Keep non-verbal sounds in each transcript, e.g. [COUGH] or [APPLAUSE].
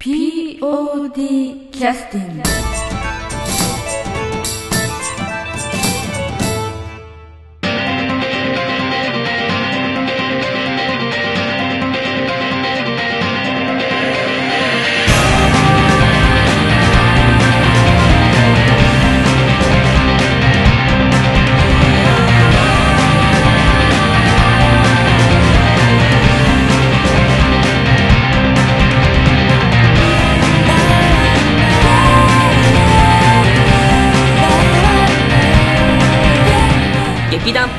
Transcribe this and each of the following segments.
POD キャスティング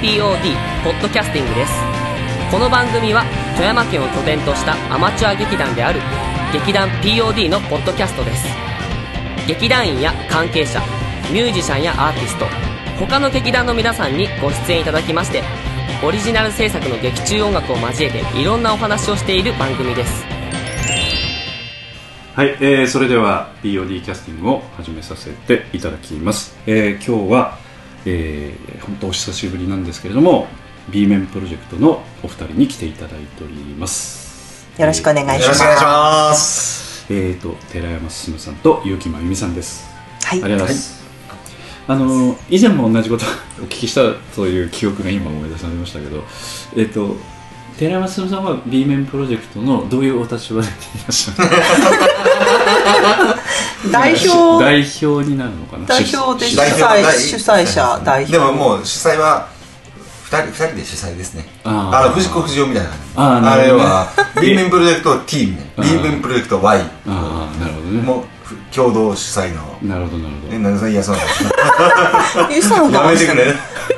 POD ポッドキャスティングです。この番組は富山県を拠点としたアマチュア劇団である劇団 POD のポッドキャストです。劇団員や関係者ミュージシャンやアーティスト他の劇団の皆さんにご出演いただきましてオリジナル制作の劇中音楽を交えていろんなお話をしている番組です。はい、えー、それでは POD キャスティングを始めさせていただきます、えー、今日は、えー、本当お久しぶりなんですけれども B 面プロジェクトのお二人に来ていただいております。よろしくお願いします。よろしくお願いします。えー、と寺山進さんと結城真由美さんです。はい。ありがとうございます、あの以前も同じことをお聞きしたという記憶が今思い出されましたけどえっ、と寺山進さんは B 面プロジェクトのどういうお立場でいらっしゃる [LAUGHS] 代表、代表になるのかな？代表で主催、主催者、代表。でももう主催は二人二人で主催ですね。あの藤子不二雄みたいな。あーなあれるほどねは B 面プロジェクト T ね。あ B ー面プロジェクト Y ああなるほどねもうふ共同主催の。なるほどなるほどえ、なん嫌そうなのえ、そうなんだ。やめてくれ。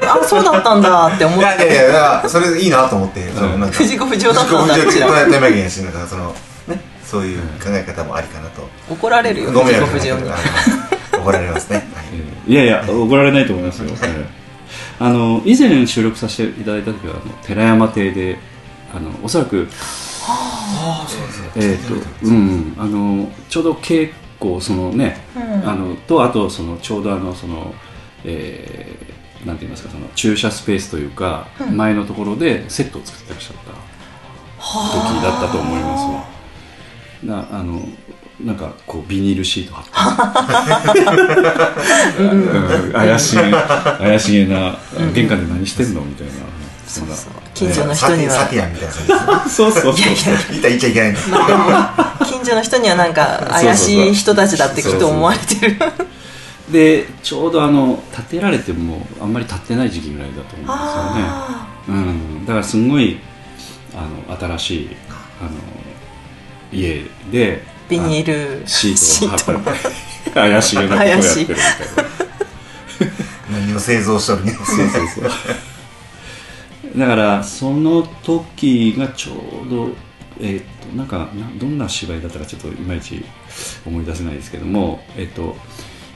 あ、そうだったんだって思っいやいて。やいや、それいいなと思って。藤子不二雄だったんだ藤子不二雄うちらこうやってやけんし、なんかその、ね、そういう考え方もありかなと。怒られるよ、ご迷惑。か怒られますね。はい。やいや怒られないと思いますよ、えーあの以前収録させていただいた時はあの寺山邸であのおそらくえっ、とうんあのちょうど稽古そのね、うん。あのとあとそのちょうどあのそのえーなんて言いますかその駐車スペースというか、前のところでセットを作ってらっしゃった時だったと思います。わなあのなんかこうビニールシート貼って、う [LAUGHS] ん怪しげ怪しげな、玄関で何してんのみたいな。そんな。近所の人には。サティアみたいな感そうそうそう。いやい。いた言っちゃいけない。んだ。近所の人にはなんか怪しい人たちだってきっと思われてる。でちょうどあの建てられてもあんまり建ってない時期ぐらいだと思うんですよね。あうん、だからすごいあの新しいあの家でービニールシートを貼って怪しげなことをやってるみたいな。何を製造しとるにも。そうそうそうだからその時がちょうどえーっとなんかなどんな芝居だったかちょっといまいち思い出せないですけどもえーっと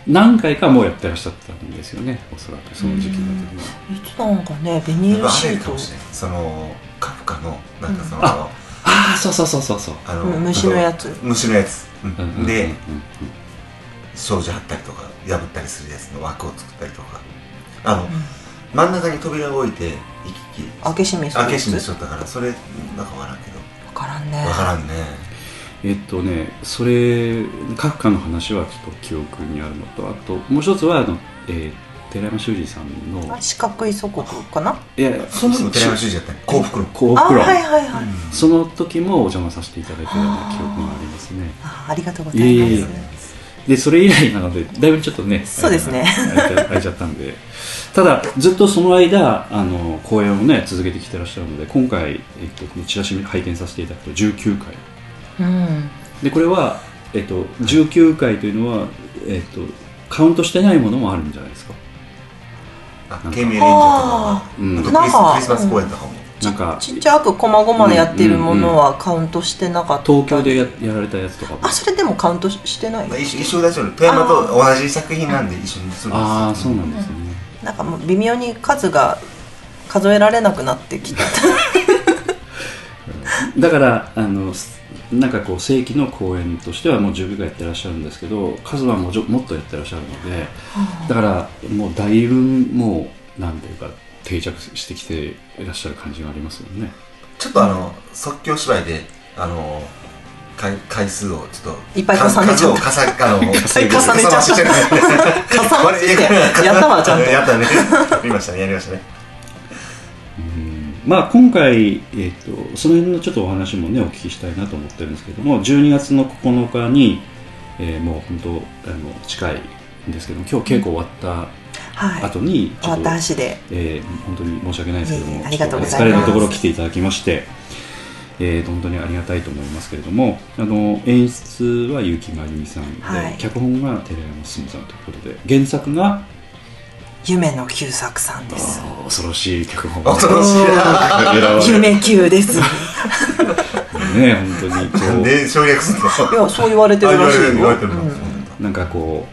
何回かもうやってらっしゃったんですよねおそらくその時期の時は。いつなんかね、ビニールあシート。れかも。しれない。そのカフカのなんかその、あああそうそうそうそうそう。あのうん虫のやつ。虫のやつ、うん。でうん障子貼ったりとか破ったりするやつの枠を作ったりとか。あの、真ん中に扉を置いて行き来。開け閉めすけ閉めしとったからそれなんかわからんけど。わからんね。わからんね。えっとねそれカフカの話はちょっと記憶にあるのとあともう一つはあの、えー寺山修司さんのあ四角い祖国かな？いやその時も寺山修司やったね幸福論あ、幸福論はいはいはい。その時もお邪魔させていただいたような記憶がありますね。あありがとうございいえいえいます。え。でそれ以来なのでだいぶちょっとねそうですね。空いちゃ空いちゃったんで。ただずっとその間あの公演をね続けてきてらっしゃるので今回、えっと、このチラシ拝見させていただくと19回。うん。でこれは、えっと、19回というのは、えっと、カウントしてないものもあるんじゃないですかあ県民レンジャーとか。うん。あとクリスなんかクリスマス公演とかも、なんか。ちっちゃく細々でやってるものはカウントしてなかった。東京でややられたやつとかも。あ、それでもカウントしてない？まあ、一緒一緒だし富山と同じ作品なんで一緒にするんですああそうなんですね、なんかもう微妙に数が数えられなくなってきた。[LAUGHS] だからあのすなんかこう正規の公演としてはもう10回やってらっしゃるんですけど数はもうちょもっとやってらっしゃるのでだからもうだいぶもうなんていうか定着してきていらっしゃる感じがありますよね。ちょっとあの即興芝居であの回回数をちょっといっぱい重ねちゃった。数を重ねちゃった。重ねてる [LAUGHS] 重なって。やったわちゃんと。[LAUGHS] やったね。やりましたねやりましたねまあ、今回、えー、とその辺のちょっとお話もねお聞きしたいなと思ってるんですけども12月の9日に、えーもう本当あの近いんですけども今日稽古終わったはい。後にち終わっょっと、た足で。えー本当に申し訳ないですけどもいえいえありがとうございます。ちょっお疲れのところ来ていただきまして、えーと本当にありがたいと思いますけれどもあの演出は結城真由美さんで、はい。脚本が寺山進さんということで原作が夢の旧作さんです。恐ろしい脚本。恐ろしい。夢旧です。い [LAUGHS] ね本当にこう。で省略するの？やそう言われてるらしいよ。うんなんかこ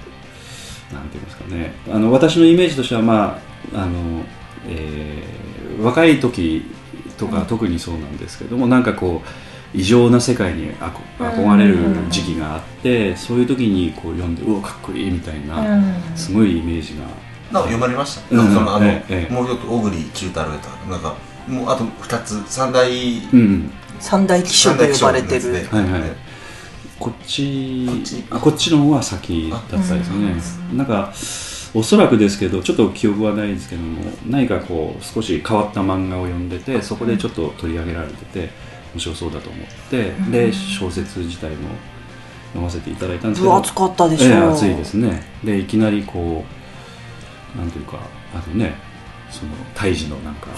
うなんていうんですかね。あの私のイメージとしてはまああの、えー若い時とか特にそうなんですけども、なんかこう異常な世界にあこ憧れる時期があって、そういう時にこう読んでうわかっこいいみたいな、うん。すごいイメージがなんか読まれました、うん。なんかそのあの、えもう一つ小栗中太郎とかなんかもうあと二つ三大うん三大気象と呼ばれてる。三大気象のやつではいはい。こっちこっち？あこっちの方が先だったですね、なんかおそらくですけどちょっと記憶はないですけども何かこう少し変わった漫画を読んでてそこでちょっと取り上げられてて面白そうだと思って、で小説自体も読ませていただいたんですけど。分厚かったでしょええ熱いですね。でいきなりこうなんていうかあのねその胎児のなんか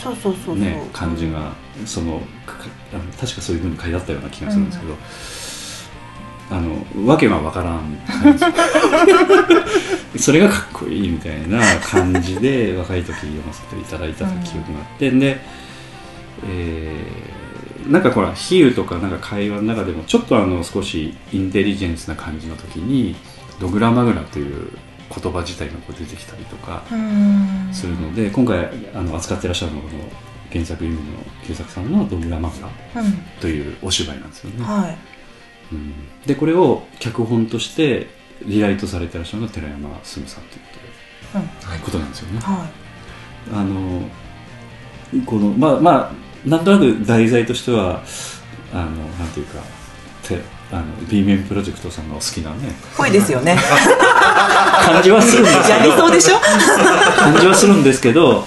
ね、感じがそのかあの確かそういうふうに書いてあったような気がするんですけど、あのわけがわからん [LAUGHS] それがかっこいいみたいな感じで [LAUGHS] 若い時読ませていただいた記憶があって、で、えーなんかほら比喩とかなんか会話の中でもちょっとあの少しインテリジェンスな感じの時にドグラマグラという言葉自体がこう出てきたりとか、うん。するので今回あの扱ってらっしゃるのがこの原作意味の旧作さんの「ドグラマグラうん」というお芝居なんですよね、はい。うん。でこれを脚本としてリライトされてらっしゃるのが寺山進さんということではい。ことなんですよね。はあのこのまあまあなんとなく題材としてはあのなんていうかてあの B 面プロジェクトさんがお好きなね。いぽいですよね。[LAUGHS] 感じはするんですけど。やりそうでしょ？[LAUGHS] 感じはするんですけど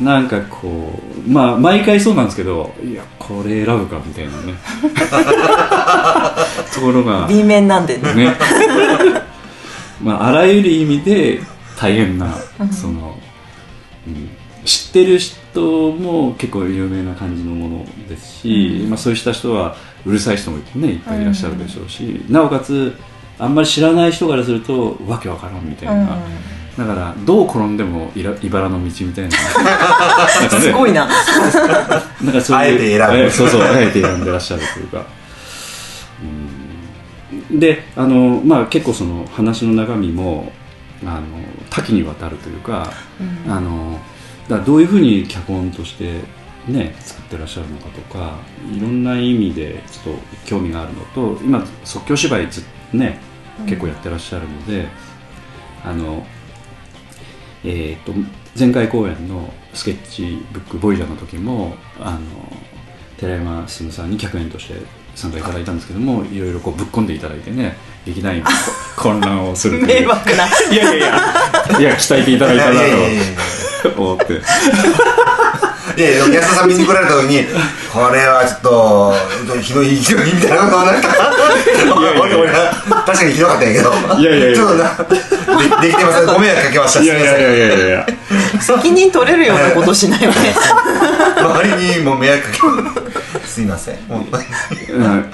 なんかこうまあ毎回そうなんですけどいやこれ選ぶかみたいなね。[LAUGHS] ところが B 面なんでね。ね。まああらゆる意味で大変なその、うん知ってる人も結構有名な感じのものですし、まあ、そうした人はうるさい人もねいっぱいいらっしゃるでしょうし、なおかつあんまり知らない人からするとわけわからんみたいな、だからどう転んでもいら茨の道みたいな。[LAUGHS] すごいな。[LAUGHS] なんかそういうあえて選ぶ。えそうそうあえて選んでらっしゃるというか。うん。であの、まあ、結構その話の中身もあの多岐にわたるというか、あのだからどういうふうに脚本としてね作ってらっしゃるのかとかいろんな意味でちょっと興味があるのと今即興芝居ずね結構やってらっしゃるので、あのえー、と前回公演のスケッチブック「ボイジャー」の時もあの寺山進さんに客演として参加いただいたんですけどもいろいろこうぶっ込んでいただいてね劇団員も混乱をするという。迷惑な。いやいやいや。いや [LAUGHS] 鍛えていただいたなと思っていやいや安田さん見に来られた時にこれはちょっとひどいひどいみたいなことはなんか俺俺確かにひどかったんやけど。いやいやいや。ちょっとなでできてません。ご迷惑かけました。いやいやいやいやいやいや。責任取れるようなことしないよね周りにも迷惑かけすいません。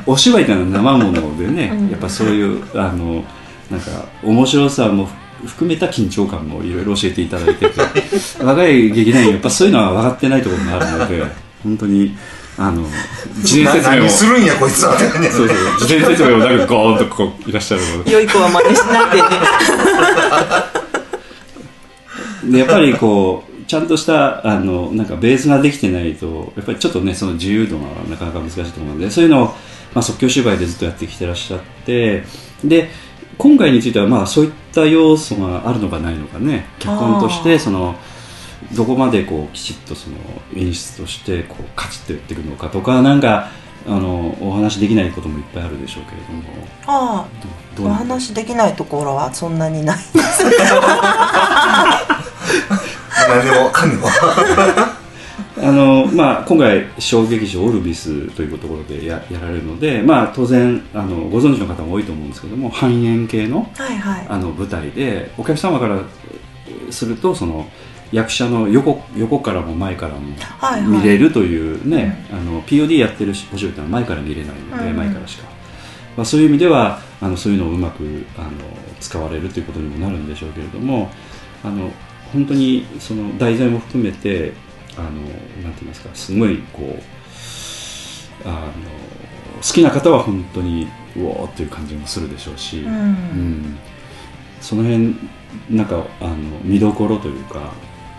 お芝居ってのは生ものでね、やっぱそういうあのなんか面白さも含めた緊張感もいろいろ教えていただいてて。[LAUGHS] 若い劇団員やっぱそういうのは分かってないところがあるので本当にあの事前説明を。何するんやこいつは。そうそう。事前説明をなんかゴーンとこういらっしゃるので。良い子は真似しないでね。[LAUGHS] でやっぱりこうちゃんとしたあのなんかベースができてないとやっぱりちょっとねその自由度がなかなか難しいと思うのでそういうのを、まあ、即興芝居でずっとやってきてらっしゃってで今回についてはまあそういった要素があるのかないのかね。脚本としてそのどこまでこうきちっとその演出としてこうカチッとやっていくのかとかなんかあのお話できないこともいっぱいあるでしょうけれども。ああお話できないところはそんなにない何 [LAUGHS] でもかんでもあの、まあ、今回小劇場オルビスというところでややられるので、まあ、当然あのご存知の方も多いと思うんですけども半円形のはいはい。あの舞台でお客様からするとその役者の横横からも前からもはいはい。見れるというね、あの POD やってるお仕事は前から見れないので、うん。前からしか、まあ、そういう意味ではあのそういうのをうまくあの使われるということにもなるんでしょうけれどもあの本当にその題材も含めてあのなんて言いますかすごいこうあの好きな方は本当にうおーっていう感じもするでしょうし、うん。うん。その辺なんかあの見どころというか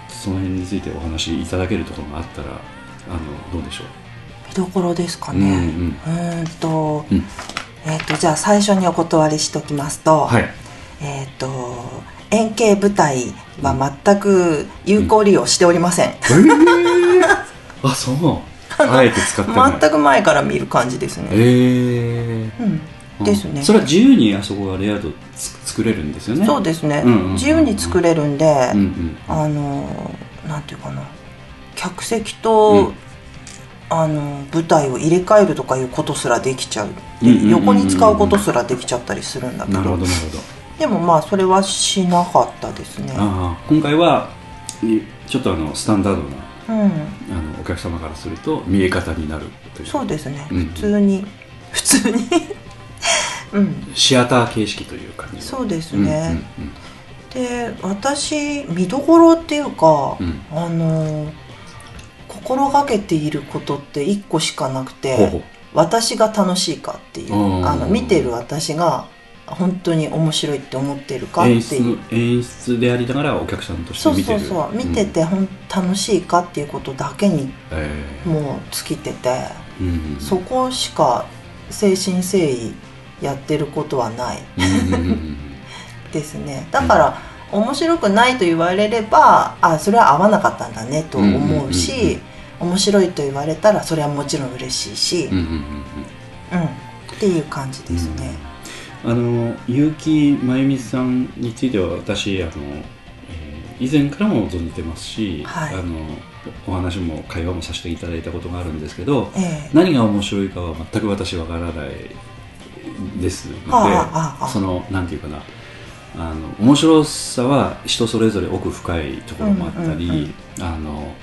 その辺についてお話しいただけるところがあったらあのどうでしょう？見どころですかね。うーん。と,、うん。えっ、とじゃあ最初にお断りしときますと、はい。えっ、と円形舞台は全く有効利用しておりません、えー、あそう。あえて使ってない全く前から見る感じですね、えうん。ー、ですね。それは自由にあそこはレイアウトつ作れるんですよね。そうですね、うんうんうん自由に作れるんで、うんうん。あのなんていうかな。客席と、うん。あの舞台を入れ替えるとかいうことすらできちゃう,、うんうんうんうん。横に使うことすらできちゃったりするんだけど。なるほどなるほどでもまあそれはしなかったですね。ああ今回はいちょっとあのスタンダードなうん。あのお客様からすると見え方になるという。そうですね、うん。普通に普通に。[LAUGHS] うん。シアター形式という感じ。そうですうんね、で私見どころっていうか、うん。あの心がけていることって一個しかなくて私が楽しいかっていう。うんあの見てる私が本当に面白いって思ってるかっていう。演出でありながらお客さんとしてそう見てる。そうそう見ててほん楽しいかっていうことだけにえもう尽きてて、えうん。そこしか誠心誠意やってることはない。うん。うんうんですね。だから、面白くないと言われればあそれは合わなかったんだねと思ううんうんうんし面白いと言われたらそれはもちろん嬉しいし、うんうんうんうん。っていう感じですね。うんあの結城真由美さんについては私あの、えー以前からも存じてますし、はい。あのお話も会話もさせていただいたことがあるんですけどええ。何が面白いかは全く私わからないですので、そのなんていうかなあの面白さは人それぞれ奥深いところもあったり、あの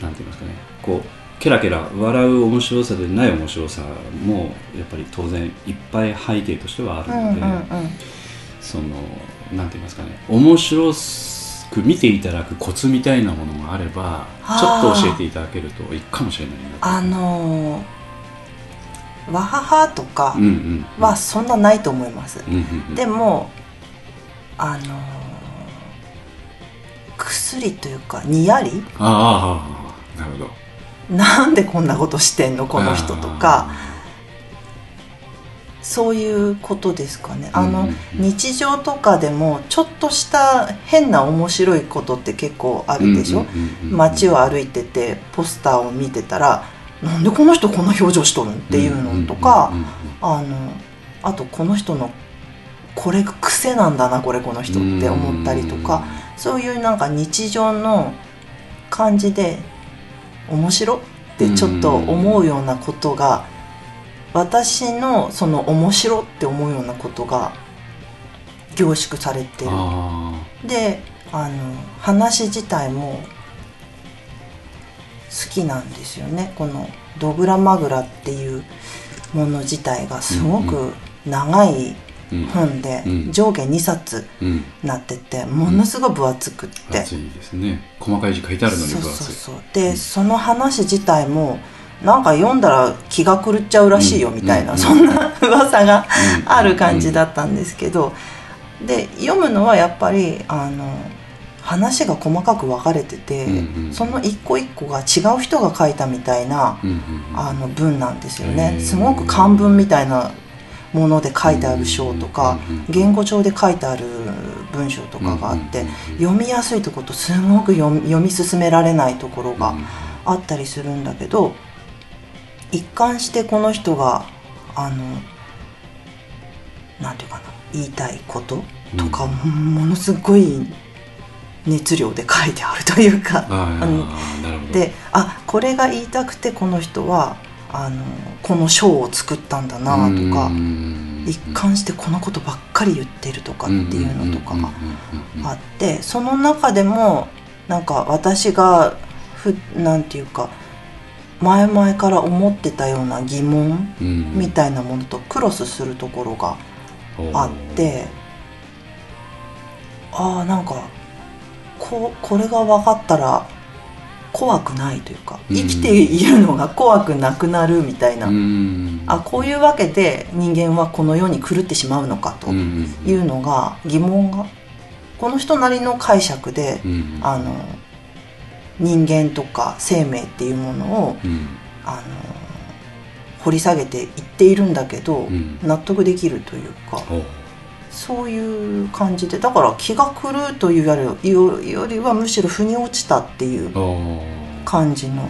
なんて言いますかねこうケラケラ笑う面白さでない面白さもやっぱり当然いっぱい背景としてはあるので、うんうんうんそのなんて言いますかね。面白く見ていただくコツみたいなものがあればちょっと教えていただけるといいかもしれないなと。あのー、わははとかはそんなないと思います。うんうんうん。でもあのー薬というかにやりああなるほどなんでこんなことしてんの？この人とか。そういうことですかね。あの、うんうん。うん日常とかでもちょっとした変な面白いことって結構あるでしょ、うんうん街を歩いててポスターを見てたらなんでこの人こんな表情しとるんっていうのとか、あのあとこの人のこれ癖なんだなこれこの人って思ったりとか、そういうなんか日常の感じで面白ってちょっと思うようなことが私のその面白って思うようなことが凝縮されてる。あであの話自体も好きなんですよね。この「ドグラマグラ」っていうもの自体がすごく長い本でうん。上下2冊うん。なっててものすごい分厚くって、熱いですね。細かい字書いてあるのにそう分厚い。そうそうで、その話自体もなんか読んだら気が狂っちゃうらしいよみたいな、うん。そんな噂がうん。ある感じだったんですけど、で読むのはやっぱりあの話が細かく分かれてて、うんうん。その一個一個が違う人が書いたみたいな、あの文なんですよへねー。すごく漢文みたいなもので書いてある章とか言語帳で書いてある文章とかがあって読みやすいところとすごく読み進められないところがあったりするんだけど一貫してこの人があのなんていうかな言いたいこととか、ものすごい熱量で書いてあるというか。であこれが言いたくてこの人はあのこの章を作ったんだなとか一貫してこのことばっかり言ってるとかっていうのとかがあってその中でもなんか私がふなんていうか前々から思ってたような疑問みたいなものとクロスするところがあってああなんかここれが分かったら怖くないというかうん。生きているのが怖くなくなるみたいな、うん。あこういうわけで人間はこの世に狂ってしまうのかというのが疑問がこの人なりの解釈でうんあの人間とか生命っていうものをうん。あの掘り下げていっているんだけど、ん。納得できるというかそういう感じでだから気が狂うというよりよよりはむしろ腑に落ちたっていう感じの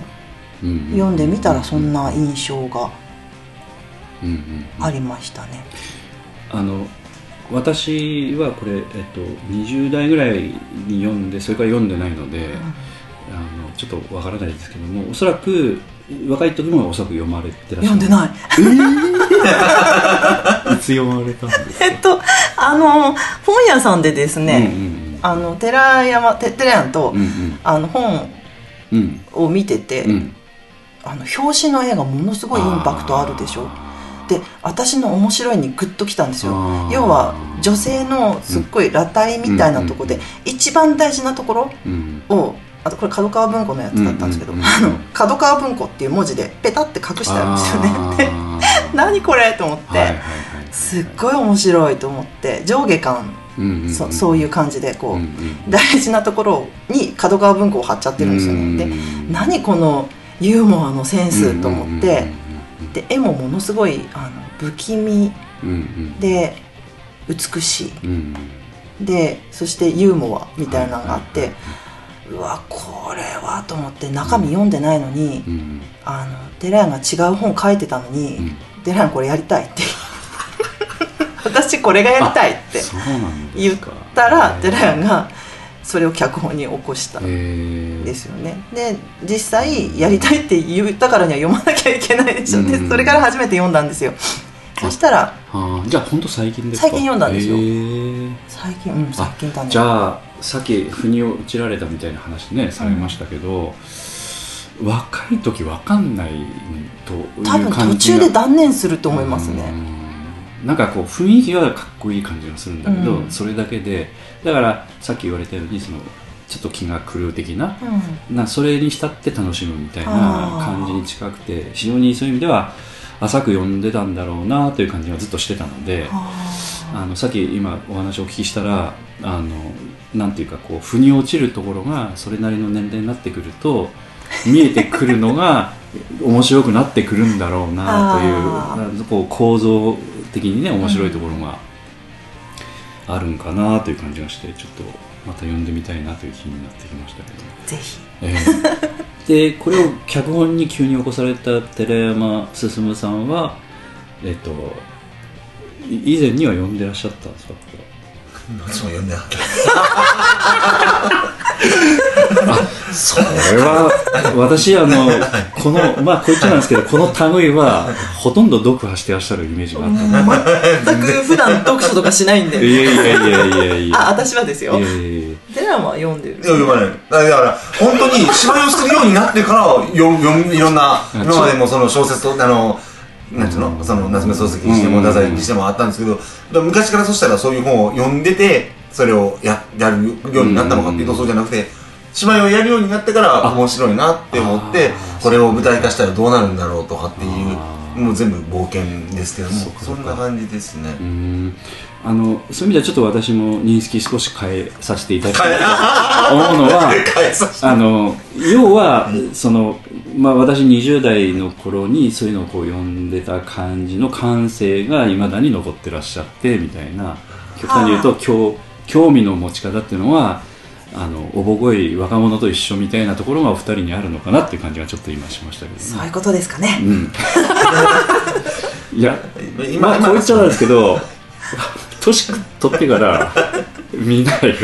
うん読んでみたらそんな印象がうんうんうん。ありましたね。あの私はこれ、えっと、20代ぐらいに読んでそれから読んでないので、あのちょっとわからないですけどもおそらく若い時もおそらく読まれてらっしゃる。読んでない。いつ読まれたんですか？えっとあの本屋さんでですね、うんうんあの寺山て寺山と、うんうん。あの本うん。を見てて、うん。あの表紙の絵がものすごいインパクトあるでしょ？で私の面白いにグッときたんですよ。要は女性のすっごい裸体みたいなところで、うん。一番大事なところうん。をあとこれ角川文庫のやつだったんですけど、角川文庫っていう文字でペタって隠してあるんですよね。[LAUGHS] 何これと思って、はいはいはいすっごい面白いと思って上下感、うんうんうんそそういう感じでこう、うんうん大事なところに角川文庫を貼っちゃってるんですよね、で何このユーモアのセンスと思って、で絵もものすごいあの不気味で美しうんいでそしてユーモアみたいなのがあって、うわこれはと思って中身読んでないのに、うん。あの寺屋が違う本書いてたのに、うん。寺屋これやりたいって。[LAUGHS] 私これがやりたいって言ったら寺屋がそれを脚本に起こした。んですよね。で実際やりたいって言ったからには読まなきゃいけないでしょ。でうん。それから初めて読んだんですよ。そしたらじゃあ本当最近ですか？最近読んだんですよ。最近うん最近だね。じゃあさっき腑に落ちられたみたいな話ねされましたけど、若い時わかんないという多分感じが。途中で断念すると思いますね。うん。なんかこう雰囲気はかっこいい感じがするんだけど、うん。それだけでだからさっき言われたようにそのちょっと気が狂う的なうん。なそれに浸って楽しむみたいな感じに近くて非常にそういう意味では浅く読んでたんだろうなという感じがずっとしてたのであのさっき今お話をお聞きしたらあのなんていうかこう腑に落ちるところがそれなりの年齢になってくると見えてくるのが面白くなってくるんだろうなというこう構造的にね面白いところがあるんかなという感じがしてちょっとまた読んでみたいなという気になってきましたけど。ぜひ。ええ。でこれを脚本に急に起こされた寺山進さんは、えっと、い以前には読んでらっしゃったんですか？これ私も読んでなかった。それは私あのこのまあこう言っちゃなんですけどこの類はほとんど読破してらっしゃるイメージがあったの全く普段読書とかしないんで。でいやいやいやいやいや。あ私はですよ。いやいやいや。寺山は読んでる。いや読まない。だから本当に芝居をするようになってから読む読むいろんなうん今までもその小説とあのなんうのその夏目漱石にしてもうん太宰にしてもあったんですけど昔からそしたらそういう本を読んでてそれをややるようになったのかっていうとそうじゃなくて芝居をやるようになってから面白いなって思ってこれを舞台化したらどうなるんだろうとかっていうもう全部冒険ですけどもそんな感じですね。あのそういう意味ではちょっと私も認識少し変えさせていただきたいと [LAUGHS] 思うのはあの要は、そのまあ、私20代の頃にそういうのをこう読んでた感じの感性がいまだに残ってらっしゃってみたいな極端に言うと、興興味の持ち方っていうのはあのおぼこい若者と一緒みたいなところがお二人にあるのかなっていう感じがちょっと今しましたけどね。そういうことですかね。うん。[LAUGHS] いやまあこう言っちゃなんですけど年取ってから見ないよ。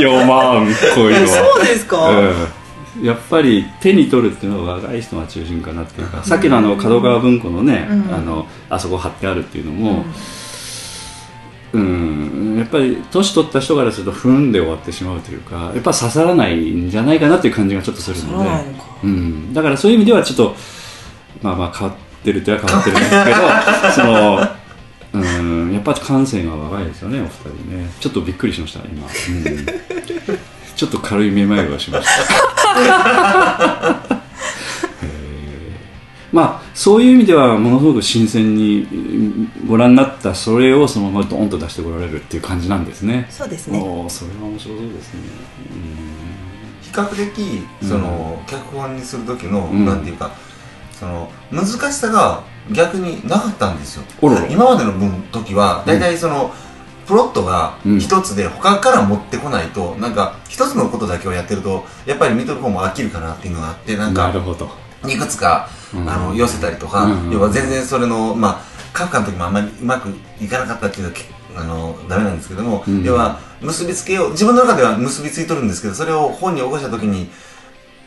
4万こういうのは。そうですか、うん、やっぱり手に取るっていうのは若い人が中心かなっていうか、さっきのあの角川文庫のね、うん。あのあそこ貼ってあるっていうのも、うん、やっぱり年取った人からすると踏んで終わってしまうというかやっぱ刺さらないんじゃないかなっていう感じがちょっとするそのでうん、だからそういう意味ではちょっとまあまあ変わってるとは変わってるんですけど [LAUGHS] そのうん。やっぱ感性が若いですよねお二人ね。ちょっとびっくりしました今、うん、ちょっと軽いめまいがしました。[LAUGHS] まあそういう意味ではものすごく新鮮にうんご覧になったそれをそのままドーンと出してこられるっていう感じなんですね。そうですね。それは面白そうですね。比較的その、脚本にする時の、うん。なんていうかその難しさが逆になかったんですよ。おろろ。今までの分時は大体その、プロットがうん。一つで他から持ってこないと、なんか一つのことだけをやってるとやっぱり見とる方も飽きるかなっていうのがあってなうんんかなるほどいくつか、うん。あの寄せたりとか、うん。要は全然それのまあカフカの時もあんまりうまくいかなかったっていうのはけあのダメなんですけども、うん。要は結びつけよう自分の中では結びついとるんですけどそれを本に起こした時に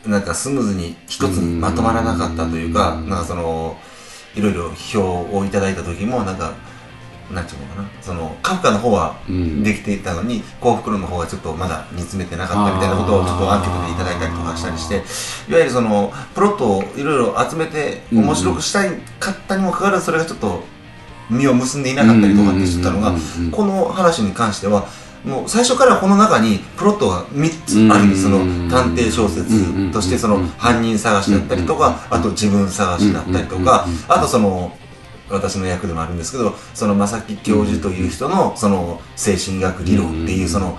なんかスムーズに一つにまとまらなかったというか、うん。なんかそのいろいろ表をいただいた時もなんかなんていうのかな。そのカフカの方はうん。できていたのに幸福論の方がちょっとまだ煮詰めてなかったみたいなことをちょっとアンケートでいただいたりとかしたりしていわゆるそのプロットをいろいろ集めて面白くしたいかったにもかかわらずそれがちょっと実を結んでいなかったりとかって知ったのがこの話に関してはもう最初からこの中にプロットが3つあるんです。その探偵小説としてその犯人探しだったりとかあと自分探しだったりとかあとその私の役でもあるんですけどその正木教授という人のその精神学理論っていうその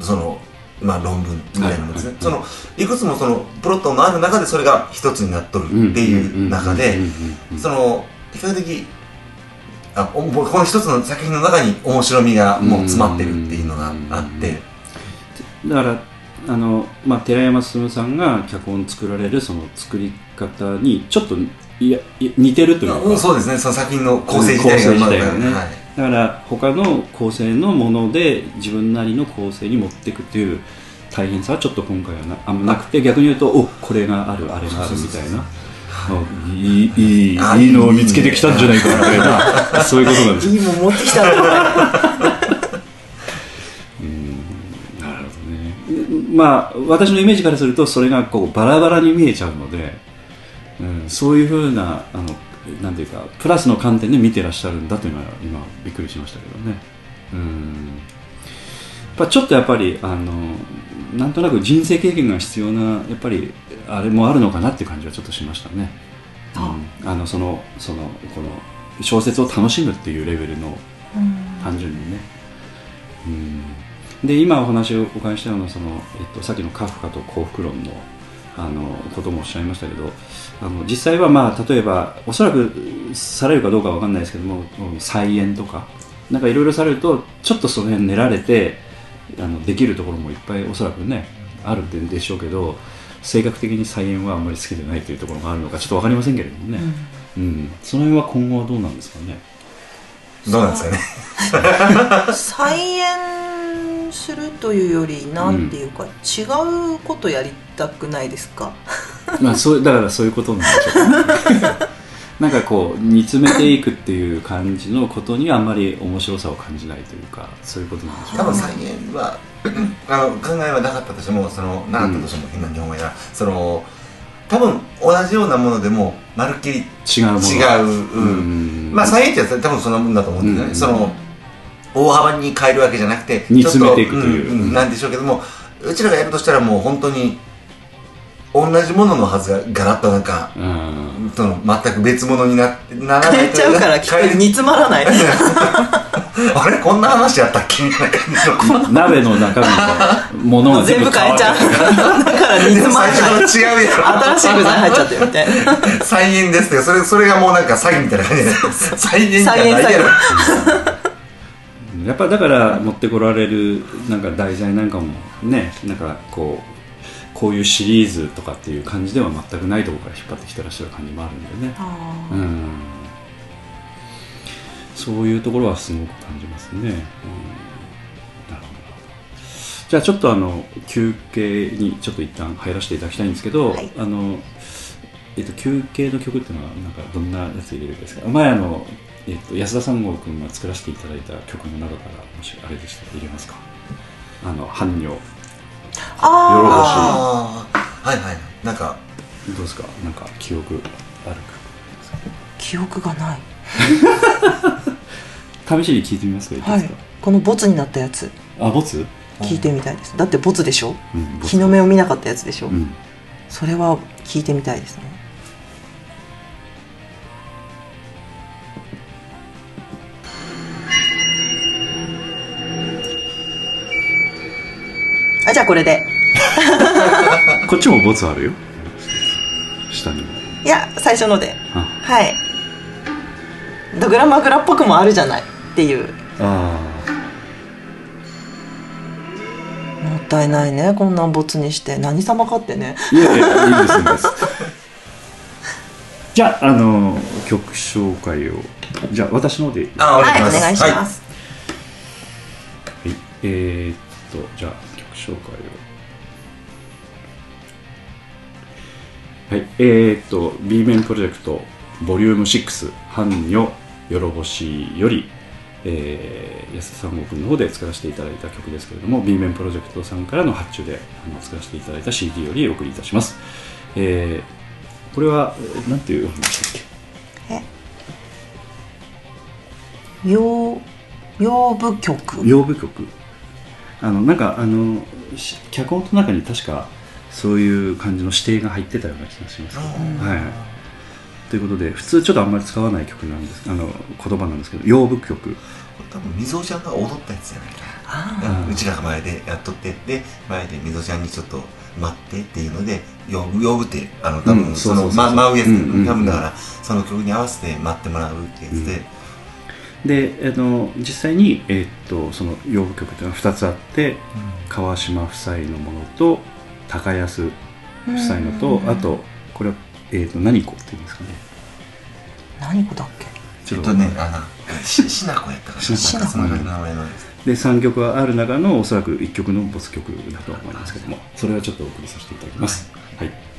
そのまあ論文みたいなものですね。そのいくつもそのプロットのある中でそれが一つになっとるっていう中でその比較的あおこの一つの作品の中に面白みがもう詰まってるっていうのがあって。だからあの、まあ、寺山進さんが脚本作られるその作り方にちょっといやい似てるというか、うんそうですね。その作品の構成自体が構成自体がね。はい。だから他の構成のもので自分なりの構成に持っていくっていう大変さはちょっと今回はなあんまなくて逆に言うとおこれがあるあれがあるみたいな。あいいいいあいいのを見つけてきたんじゃないかみたいな。[LAUGHS] そういうことなんです。よいいもん持ってきたのなるほどね。まあ私のイメージからするとそれがこうバラバラに見えちゃうので、うん、そういうふうなあのなんていうかプラスの観点で見てらっしゃるんだというのは今びっくりしましたけどね。うん。やっぱちょっとやっぱりあのなんとなく人生経験が必要なやっぱりあれもあるのかなっていう感じはちょっとしましたね、うん、あのそのそのこの小説を楽しむっていうレベルの単純にね、うん、で今お話をお伺いしたようなその、えっと、さっきのカフカと幸福論のあのこともおっしゃいましたけどあの実際はまあ例えばおそらくされるかどうかわかんないですけどもうん菜園とかなんかいろいろされるとちょっとその辺練られてあのできるところもいっぱいおそらくねあるんでしょうけど性格的に菜園はあんまり好きでないというところがあるのかちょっとわかりませんけれどもね、うん。その辺は今後はどうなんですかね？どうなんですかね。再演するというよりなんていうか、違うことやりたくないですか？[LAUGHS] まあそうだからそういうことなんでしょうね。[LAUGHS] なんかこう煮詰めていくっていう感じのことにはあんまり面白さを感じないというかそういうことなんでしょう多分再現は [CLEARS THROAT] あの考えはなかったとしてもそのなかったとしても変な日本語やなその多分同じようなものでもまるっきり違うもの。違う、うん。うん。まあ再現って多分そんなもんだと思うんだよね、うん。その大幅に変えるわけじゃなくて煮詰めていくという。ちょっんん。なんでしょうけどもうちらがやるとしたらもう本当に同じもののはずがガラッとなんかうん。その全く別物になってならない変えちゃうから煮詰まらない [LAUGHS] [LAUGHS] あれこんな話やったっけ？みたいな感じの。鍋の中身のものが全部変えちゃう。だから煮でも詰まら。最ない初の違うやろ。新しい具材入っちゃってるみたいな。再現ですってそれそれがもうなんか詐欺みたいな。感じで再現じゃないやろ。ねやっぱだから持ってこられるなんか題材なんかもねなんかこうこういうシリーズとかっていう感じでは全くないところから引っ張ってきてらっしゃる感じもあるんでね。うんそういうところはすごく感じますね、うん、なるほど。じゃあちょっとあの休憩にちょっと一旦入らせていただきたいんですけど、はい。あのえっと、休憩の曲っていうのはなんかどんなやつ入れるんですか？前あの、えっと、安田三郷君が作らせていただいた曲の中からもしあれでしたら入れますか？あの般若。あああはいはいなんかどうですか？なんか記憶あるー記憶がない。曲 [LAUGHS] 試しに聞いてみますかいいではい。すか、このボツになったやつ。あボツ、聞いてみたいです。だってボツでしょ？うん、ボツ。日の目を見なかったやつでしょ、うん。それは聞いてみたいですね。あじゃあこれで。[LAUGHS] こっちもボツあるよ。下にも。いや最初ので。あ。はい。ドグラマグラっぽくもあるじゃないっていう。あもったいないねこんなんボツにして。何様かってね。ーいやいやいいですいいです。[LAUGHS] じゃああの曲紹介を。じゃあ私の方で。あはいお願いしはます、はい、えー、っと、じゃあ曲紹介を。はい、えー、っと、B 面プロジェクト、ボリューム6、半女よろぼしより、えー、安田三郷君の方で作らせていただいた曲ですけれども、B 面プロジェクトさんからの発注であの作らせていただいた CD よりお送りいたします。えー、これは、えーなんていうのでしたっけ？洋洋舞曲。洋舞曲。あのなんかあのし脚本の中に確かそういう感じの指定が入ってたような気がします、はいということで普通ちょっとあんまり使わない曲なんですあの言葉なんですけど洋舞曲。多分みぞちゃんが踊ったやつじゃないかああー。うちらが前でやっとってで前でみぞちゃんにちょっと待ってっていうので呼ぶ呼ぶってあの多うん分そうの舞うやつうんうんうん。多分だからその曲に合わせて待ってもらうってやつでであの実際に、えーっとその洋舞曲っていうのは2つあって川島夫妻のものと高安夫妻のとあとこれは、えーっと何子っていうんですかね何子だっけ？ちょっととねあのししなこやったかな。しなこ。の名前の。で3曲がある中のおそらく1曲のボス曲だとは思いますけどもそれはちょっとお送りさせていただきます。はい「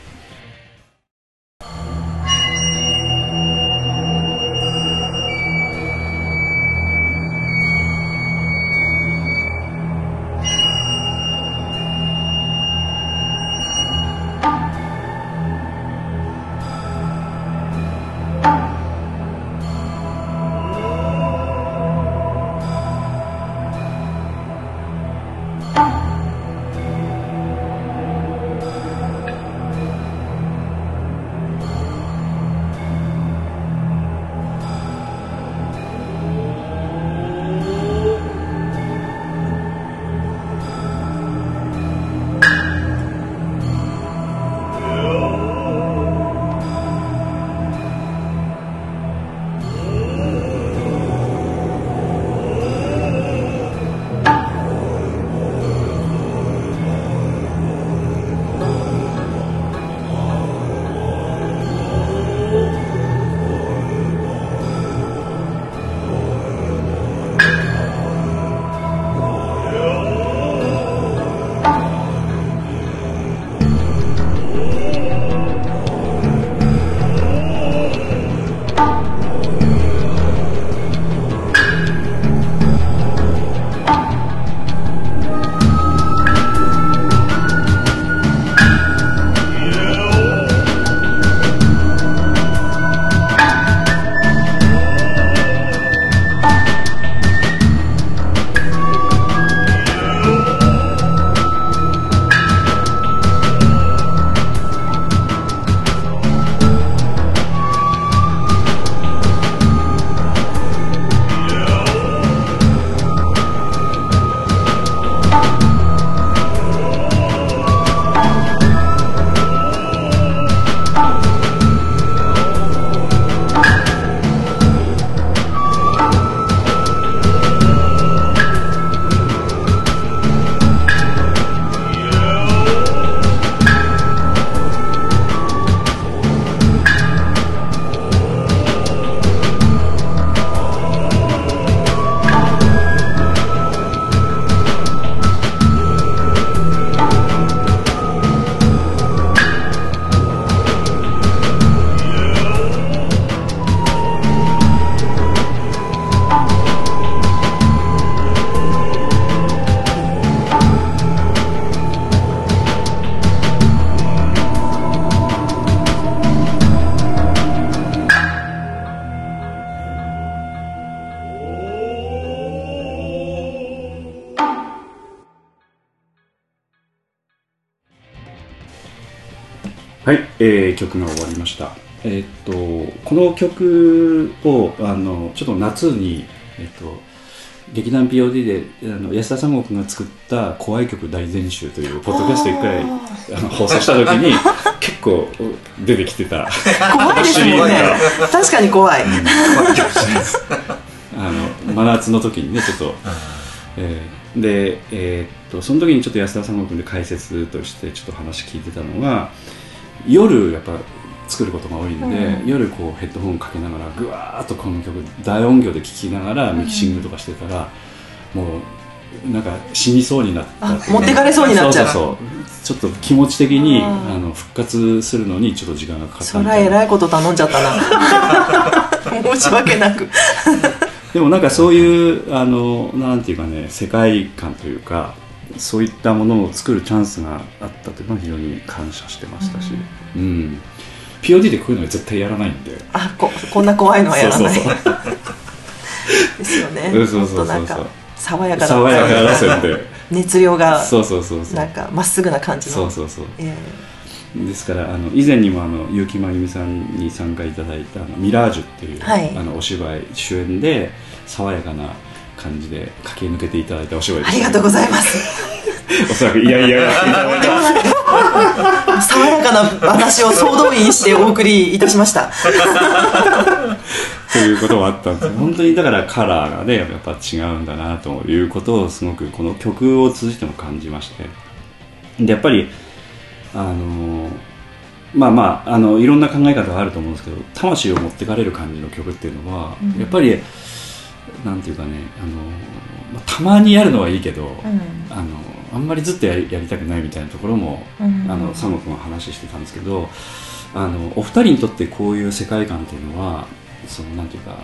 曲が終わりました。えーっとこの曲をあのちょっと夏にえーっと劇団 POD であの安田三国が作った「怖い曲大全集」というポッドキャスト1回あの放送した時に [LAUGHS] 結構出てきてた。怖いですもんね確かに怖い、あの真夏の時にねちょっと、えーでえーっとその時にちょっと安田三国で解説としてちょっと話聞いてたのが夜やっぱ作ることが多いんで、夜こうヘッドホンかけながらぐわーっとこの曲大音量で聴きながらミキシングとかしてたら、もうなんか死にそうになったあ持ってかれそうになっちゃう。そうそうそう。ちょっと気持ち的にあの復活するのにちょっと時間がかかった。そりゃえらいこと頼んじゃったな。[LAUGHS] 申し訳なく。でもなんかそういうあのなんていうかね世界観というかそういったものを作るチャンスがあったというのは非常に感謝してましたし、うん。POD でこういうのは絶対やらないんで。あここんな怖いのはやらない。ですよね。うんそうそうそう。[LAUGHS] そう爽やかな爽やかな線で。熱量がそうそうそうそう。なんかまっすぐな感じの。そうそうそうえですからあの以前にもあの結城真由美さんに参加いただいたあの「ミラージュ」っていう、はい。あのお芝居主演で爽やかな感じで駆け抜けていただいたお芝居ありがとうございます [LAUGHS] おそらくいやいやいや。爽やかな話を総動員してお送りいたしました。[LAUGHS] ということもあったんです本当にだからカラーがねやっぱ違うんだなということをすごくこの曲を通じても感じまして。でやっぱりあのまあまああのいろんな考え方があると思うんですけど魂を持ってかれる感じの曲っていうのは、やっぱりなんていうかねあの、まあたまにやるのはいいけど、あのあんまりずっとやりやりたくないみたいなところも、うんあの佐野君は話してたんですけどあのお二人にとってこういう世界観っていうのはそのなんていうか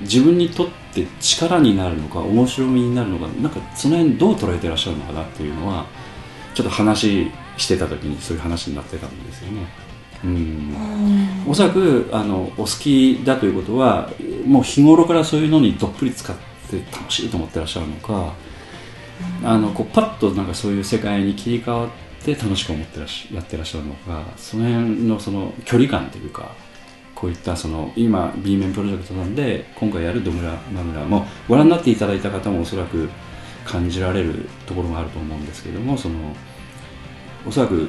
自分にとって力になるのか面白みになるのかなんかその辺どう捉えてらっしゃるのかなっていうのはちょっと話してた時にそういう話になってたんですよね。うん。おそらくあのお好きだということはもう日頃からそういうのにどっぷり使って楽しいと思ってらっしゃるのか、あのこうパッとなんかそういう世界に切り替わって楽しく思ってらっしやってらっしゃるのかその辺のその距離感というかこういったその今 B 面プロジェクトなんで今回やる「ドムラマムラ」もご覧になっていただいた方もおそらく感じられるところがあると思うんですけどもそのおそらくやっ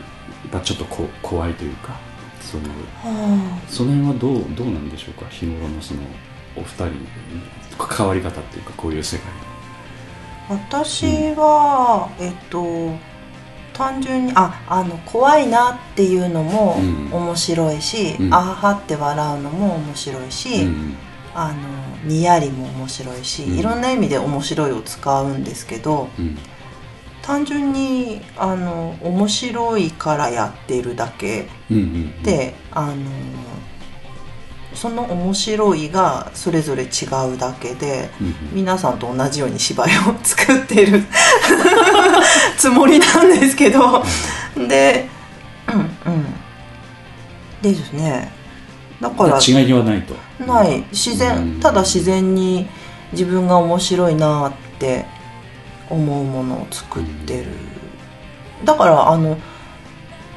ぱちょっとこ怖いというかそういうその辺はどうどうなんでしょうか？日頃のそのお二人の関わり方っていうかこういう世界私は、えっと単純にああの怖いなっていうのもうん。面白いし、うん。あはって笑うのも面白いし、うん。あのにやりも面白いし、うん。いろんな意味で面白いを使うんですけどうん単純にあの面白いからやってるだけで、あのその面白いがそれぞれ違うだけでうんうん。皆さんと同じように芝居を作ってる [LAUGHS] つもりなんですけど。でうんうん。でですねだから違いはないと。ない。自うん。然ただ自然に自分が面白いなって思うものを作ってる。だからあの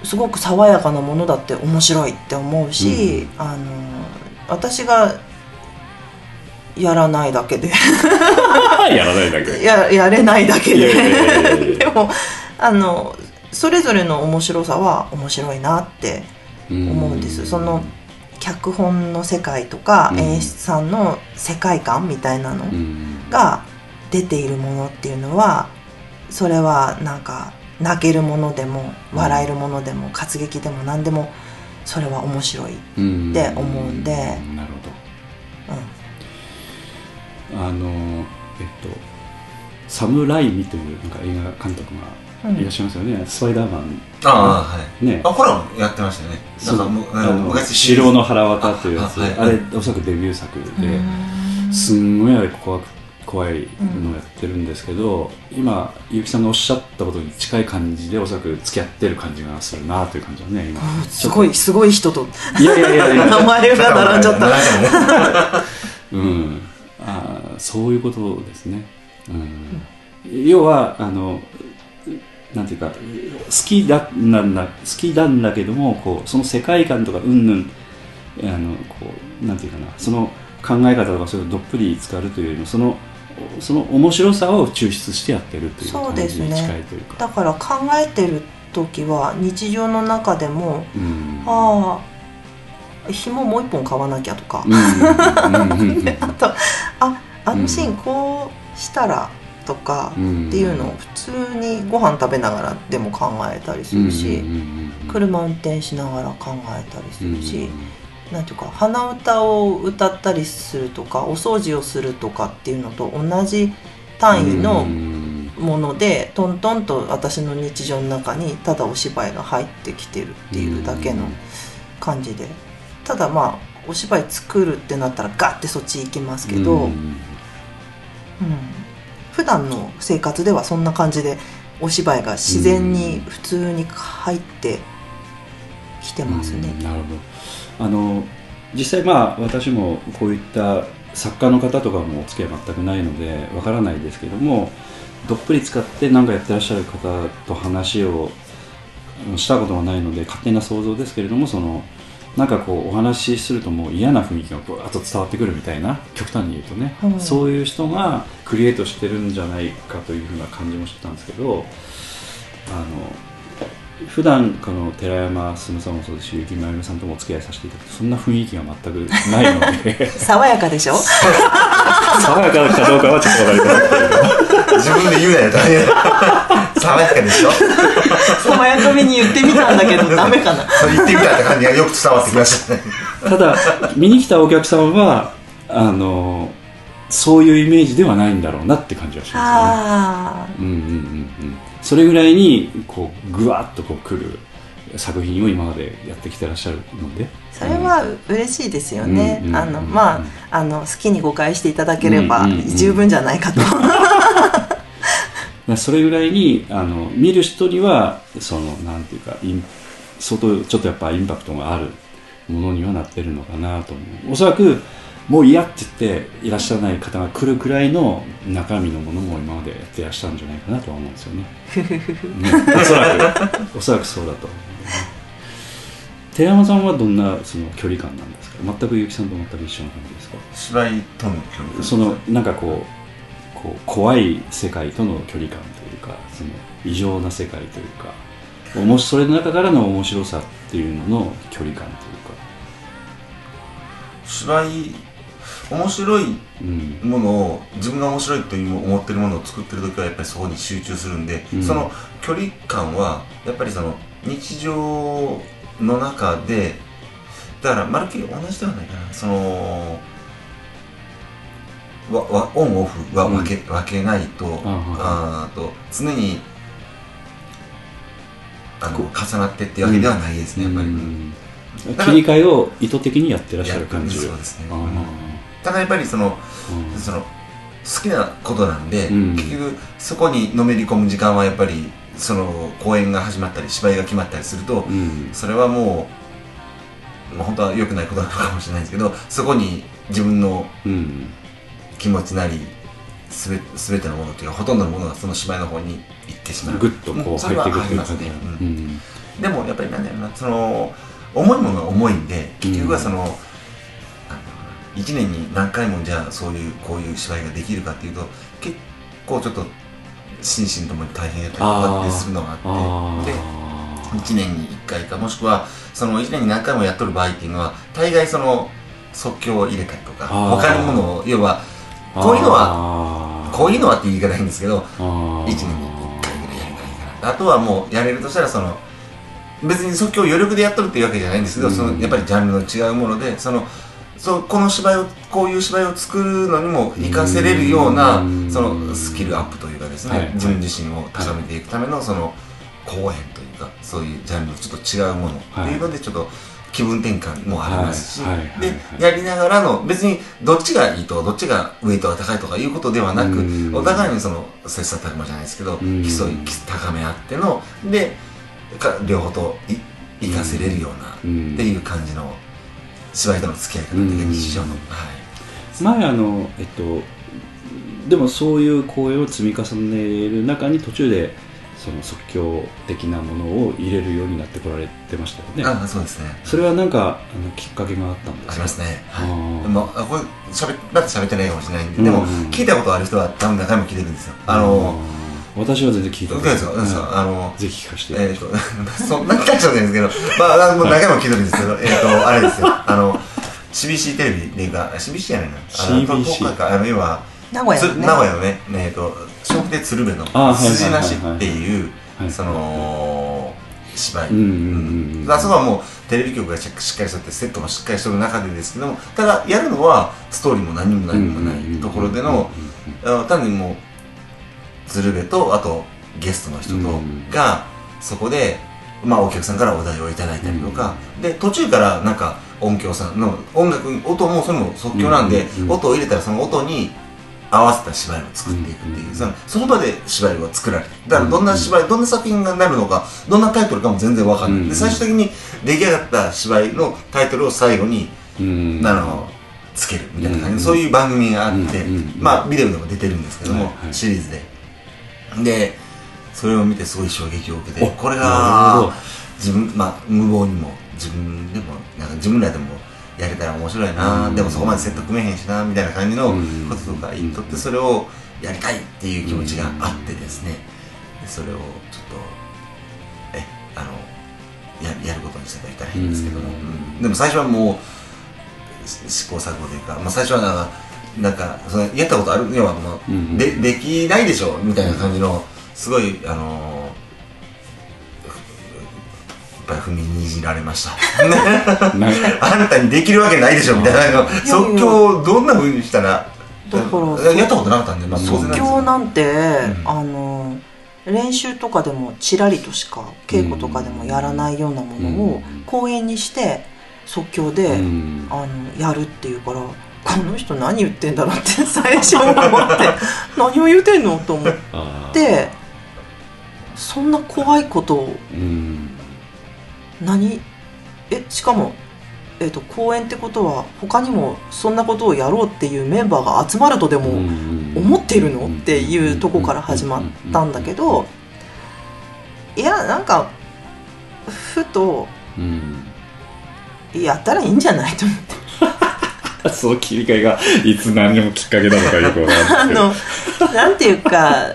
すごく爽やかなものだって面白いって思うし、あの私がやらないだけで。[LAUGHS] やらないだけ。ややれないだけで。や [LAUGHS] でもあのそれぞれの面白さは面白いなって思うんです。その脚本の世界とかうん。演出さんの世界観みたいなのうん。が出ているものっていうのはそれはなんか泣けるものでも笑えるものでも活劇でも何でもそれは面白い、うんって思うんで。なるほうどあのえっとサムライミというなんか映画監督がいらっしゃいますよね、スパイダーマン。ああはい。ね。あコラボやってましたよね。なんかむあのあの昔。城の腹渡というやつ。あ,、あはい。れおそらくデビュー作で、ん。すんごいあれ怖く怖いのをやってるんですけど、今結城さんのおっしゃったことに近い感じでおそらく付き合ってる感じがするなという感じはね今。すごいすごい人と。いやいやいやいや。名前が並んじゃった。た。うん。あーそういうことですね、うん、要はあのなんていうか好きだなんだ好きなんだけどもこうその世界観とかうんぬんあのこうなんていうかな。その考え方とかそれをどっぷり使うというよりもそのその面白さを抽出してやってるという感じに近いというか。だから考えてる時は日常の中でもうん。ああ紐もう一本買わなきゃとか、あとああのシーンこうしたらとかうんっていうのを普通にご飯食べながらでも考えたりするし、車運転しながら考えたりするし、うんなんていうか鼻歌を歌ったりするとかお掃除をするとかっていうのと同じ単位のうん。ものでトントンと私の日常の中にただお芝居が入ってきてるっていうだけの感じで。ただまあお芝居作るってなったらガッてそっち行きますけど、うん。うん。普段の生活ではそんな感じでお芝居が自然に普通に入ってきてますね。うん。なるほどあの実際まあ私もこういった作家の方とかもお付き合い全くないのでわからないですけどもどっぷり使って何かやってらっしゃる方と話をうんしたことがないので勝手な想像ですけれどもそのなんかこうお話しするともう嫌な雰囲気がぶわっと伝わってくるみたいな極端に言うとね、うんそういう人がクリエイトしてるんじゃないかというふうな感じもしてたんですけどあの普段この寺山進さんもそうですし雪まゆみさんともお付き合いさせていただくとそんな雰囲気が全くないので。[LAUGHS] 爽やかでしょ？[LAUGHS] 爽やかかどうかはちょっとわかりませんけど。自分で言うなよ大変爽やかでしょ？爽やかめに言ってみたんだけどダメかな？[LAUGHS] それ言ってみたって感じがよく伝わってきましたね。ただ見に来たお客さんはあのそういうイメージではないんだろうなって感じはしますあよね。うんうんうんうん、それぐらいにこうぐわっとこう来る作品を今までやってきてらっしゃるので。あそれは嬉しいですよね、うんうんあのまああの好きに誤解していただければ十分じゃないかと、[LAUGHS] それぐらいにあの見る人にはそのなんていうか相当ちょっとやっぱインパクトがあるものにはなってるのかなと思う。おそらくもう嫌って言っていらっしゃらない方が来るくらいの中身のものも今までやってらっしゃるんじゃないかなとは思うんですよね、う [LAUGHS] んおそらくおそらくそうだと思う。寺山さんはどんなその距離感なんですか？全く結城さんと全く一緒な感じですか？芝居との距離そのなんかこうこう怖い世界との距離感というかその異常な世界というかおもしそれの中からの面白さっていうのの距離感というか、芝居面白いうん。ものを自分が面白いという思ってるものを作ってる時はやっぱりそこに集中するんで、うん。その距離感はやっぱりその日常の中でだからまるっきり同じではないかな。そのわわオンオフは分け,、分けないとあと常にあの重なってっていうわけではないですね、やっぱり。うん。切り替えを意図的にやってらっしゃる感じ。そうですねただやっぱりそのうん。その好きなことなんで、うん。結局そこにのめり込む時間はやっぱりその公演が始まったり芝居が決まったりすると、うん。それはもう、まあ、本当は良くないことなのかもしれないですけどそこに自分のうん。気持ちなりすべ全てのものというかほとんどのものがその芝居の方に行ってしまう。ぐっとこう入ってくるますね、ううん。んでもやっぱりなんだろうなその重いものは重いんで結局はその、あの1年に何回もじゃあそういうこういう芝居ができるかっていうと結構ちょっと心身ともに大変やったりとかってするのがあってあでー1年に1回かもしくはその1年に何回もやっとる場合っていうのは大概その即興を入れたりとか他のものを要はこういうのははこういうのはって言い方ないんですけど1 1年に1回ぐらいやればいいかなあとはもうやれるとしたらその別に即興余力でやっとるっていうわけじゃないんですけど、うん。そのやっぱりジャンルの違うものでそのそうこの芝居をこういう芝居を作るのにも活かせれるようなうん。そのスキルアップというかですね、はい。自分自身を高めていくためのその公演というかそういうジャンルのちょっと違うものっていうのでちょっと気分転換もありますし、ではいやりながらの別にどっちがいいとどっちがウェイトが高いとかいうことではなくうん。お互いにその切磋琢磨じゃないですけどうん。競い高め合ってのでか両方とい活かせれるようなってうんいう感じの芝居との付き合い方というかうん。日常の、はい、前あのえっとでもそういう公演を積み重ねる中に途中でその即興的なものを入れるようになってこられてましたよね。あそうですね。それはなんかあのきっかけがあったんですか？ありますね。あーまあ、これ喋まだ喋ってないかもしれない。んで、でもうんうん聞いたことある人は多分何回も聞いてるんですよ。あのあー私は全然聞いたどうですか、う。ん。あのぜひ聞かせて、えっ、と [LAUGHS] そんなに大したことないんですけど。まああのもう何回も聞いてるんですけど。えっ、とあれですよ。あの CBC テレビっていうか CBC じゃな。いなあの CBC か。あの要はつ名古屋のね名古屋のねえっ、と笑福亭鶴瓶の筋なしっていうはい。その芝居、あそこはもうテレビ局がしっしっかりしててセットもしっかりしてる中でですけどもただやるのはストーリーも何も何もないところでのあの単にもう鶴瓶とあとゲストの人とうん。がそこで、まあ、お客さんからお題をいただいたりとか、で途中からなんか音響さんの音楽音もそれも即興なんで、音を入れたらその音に合わせた芝居を作っていくっていう、うんそのその場で芝居を作られる。だからどんな芝居、どんな作品がなるのかどんなタイトルかも全然わかんない、うんで最終的に出来上がった芝居のタイトルを最後にうんあのつけるみたいな感じそういう番組があって、まあビデオでも出てるんですけども、シリーズででそれを見てすごい衝撃を受けておこれがど。自分まあ無謀にも自分でもなんか自分らでもやれたら面白いな、うん。でもそこまでセット組めへんしなみたいな感じのうん。こととか言っとってそれをやりたいっていう気持ちがあってですね。でそれをちょっとえあのややることにしてはいたらいいんですけども、でも最初はもうし試行錯誤というか、まあ、最初はなんかなんかそのやったことある？要はも。う、うん。でできないでしょ？みたいな感じのすごいあのーやっぱり踏みにじられました。[LAUGHS] [LAUGHS] あなたにできるわけないでしょ？みたいなの即興どんなふうにしたら？だからやったことなかったんで、まあ、即興なんて、ん。あの練習とかでもちらりとしか稽古とかでもやらないようなものをうん。公演にして即興で、うん。あのやるっていうからこの人何言ってんだろうって [LAUGHS] 最初思って何を言うてんのと思ってそんな怖いことをうん。何えしかも、えっと公演ってことは他にもそんなことをやろうっていうメンバーが集まるとでも思っているのっていうとこから始まったんだけどいやなんかふとうん。やったらいいんじゃないと思って [LAUGHS] その切り替えがいつ何もきっかけなのかよくわからあない [LAUGHS] なんていうか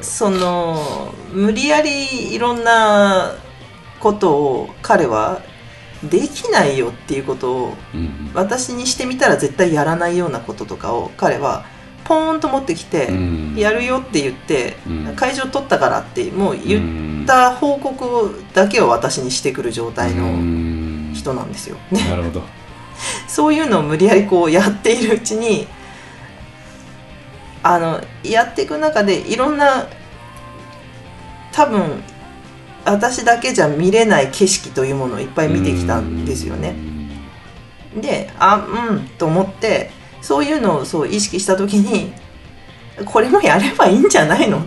その無理やりいろんなことを彼はできないよっていうことをうん。私にしてみたら絶対やらないようなこととかを彼はポーンと持ってきて、うん。やるよって言って、うん。会場取ったからってもう言った報告だけを私にしてくる状態の人なんですよ。でなるほどそういうのを無理やりこうやっているうちにあのやっていく中でいろんな多分私だけじゃ見れない景色というものをいっぱい見てきたんですよね。であうんと思ってそういうのをそう意識した時にこれもやればいいんじゃないの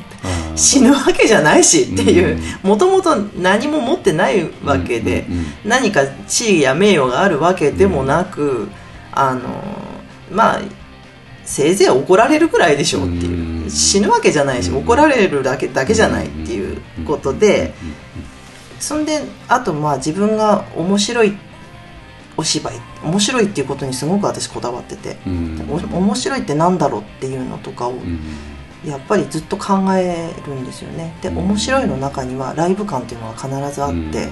死ぬわけじゃないしっていうもともと何も持ってないわけで、何か地位や名誉があるわけでもなく、あのまあせいぜい怒られるくらいでしょうっていう、うん。死ぬわけじゃないし、うん。怒られるだけだけじゃないっていうことで、そんであとまあ自分が面白いお芝居面白いっていうことにすごく私こだわってて、お面白いってなんだろうっていうのとかをやっぱりずっと考えるんですよね。でうん。面白いの中にはライブ感っていうのは必ずあって、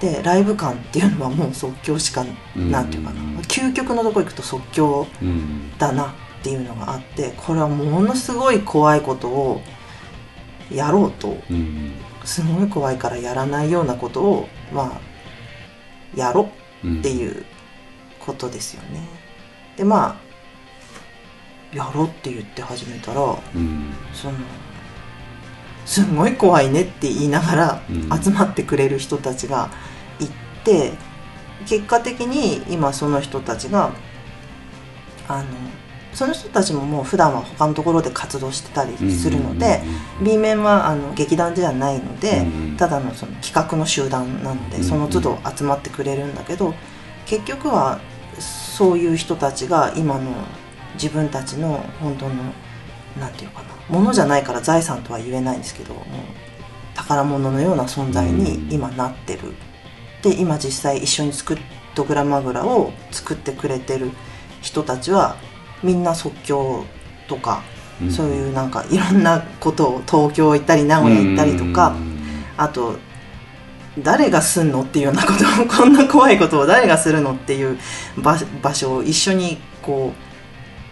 でライブ感っていうのはもう即興しか、なんていうかな。究極のとこ行くと即興だなっていうのがあってこれはものすごい怖いことをやろうとすごい怖いからやらないようなことをまあやろうっていうことですよね。でまあやろうって言って始めたらそのすんごい怖いねって言いながらうん。集まってくれる人たちがいて結果的に今その人たちがあのその人たちももう普段は他のところで活動してたりするので B 面はあの劇団ではないのでうんただのその企画の集団なのうんでその都度集まってくれるんだけど結局はそういう人たちが今の自分たちの本当のなんていうかな物じゃないから財産とは言えないんですけどもう宝物のような存在に今なってる、で今実際一緒に作っドグラマグラを作ってくれてる人たちはみんな即興とか、うん。そういうなんかいろんなことを東京行ったり名古屋行ったりとか、あと誰がすんのっていうようなことをこんな怖いことを誰がするのっていう場場所を一緒にこう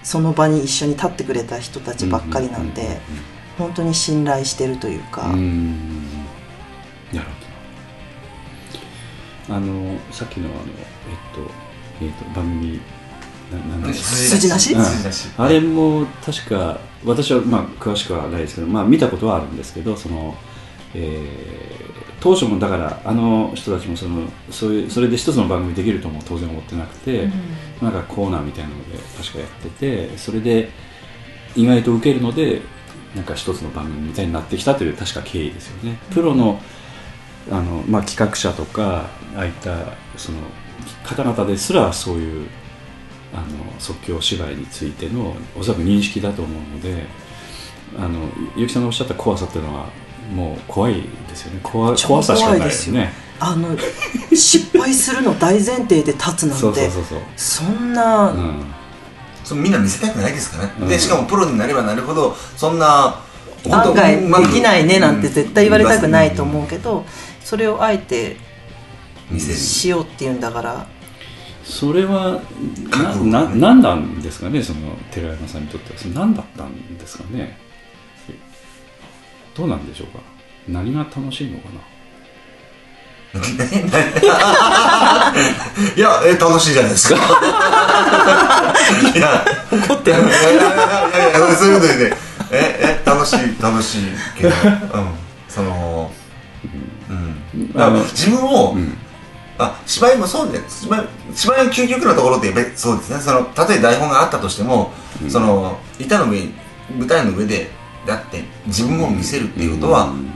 その場に一緒に立ってくれた人たちばっかりなんで、本当に信頼してるというか、うなるほど。あのさっきのあのえっとえっと番組ななんでしたっけ筋なし？うん。筋なし。あれも確か私はまあ詳しくはないですけど、まあ、見たことはあるんですけどその、えー当初もだからあの人たちもそのそういうそれで一つの番組できるとも当然思ってなくて、なんかコーナーみたいなので確かやっててそれで意外と受けるのでなんか一つの番組みたいになってきたという確か経緯ですよね。プロのあの、まあ、企画者とかああいったその方々ですらそういうあの即興芝居についてのおそらく認識だと思うのであの結城さんがおっしゃった怖さっていうのはもう怖いですよね。怖超怖さしかないですよね。あの失敗するの大前提で立つなんて。そうそうそうそう。そんな、うん。そのみんな見せたくないですからね、うん。でしかもプロになればなるほどそんな案外まあできないねなんて絶対言われたくないと思うけどそれをあえて見せるしようっていうんだから。それは覚悟なななんですかねその寺山さんにとっては。何だったんですかねどうなんでしょうか？何が楽しいのかな？[LAUGHS] いやえ楽しいじゃないですか。いや怒ってる。いやいやいやそういうことでねええ楽しい楽しいけどうんそのうんだから自分を、うんあ芝居もそうで芝居芝居の究極のところってやっぱりそうですねそのたとえ台本があったとしても、その板の上舞台の上でだって自分を見せるっていうことは、うん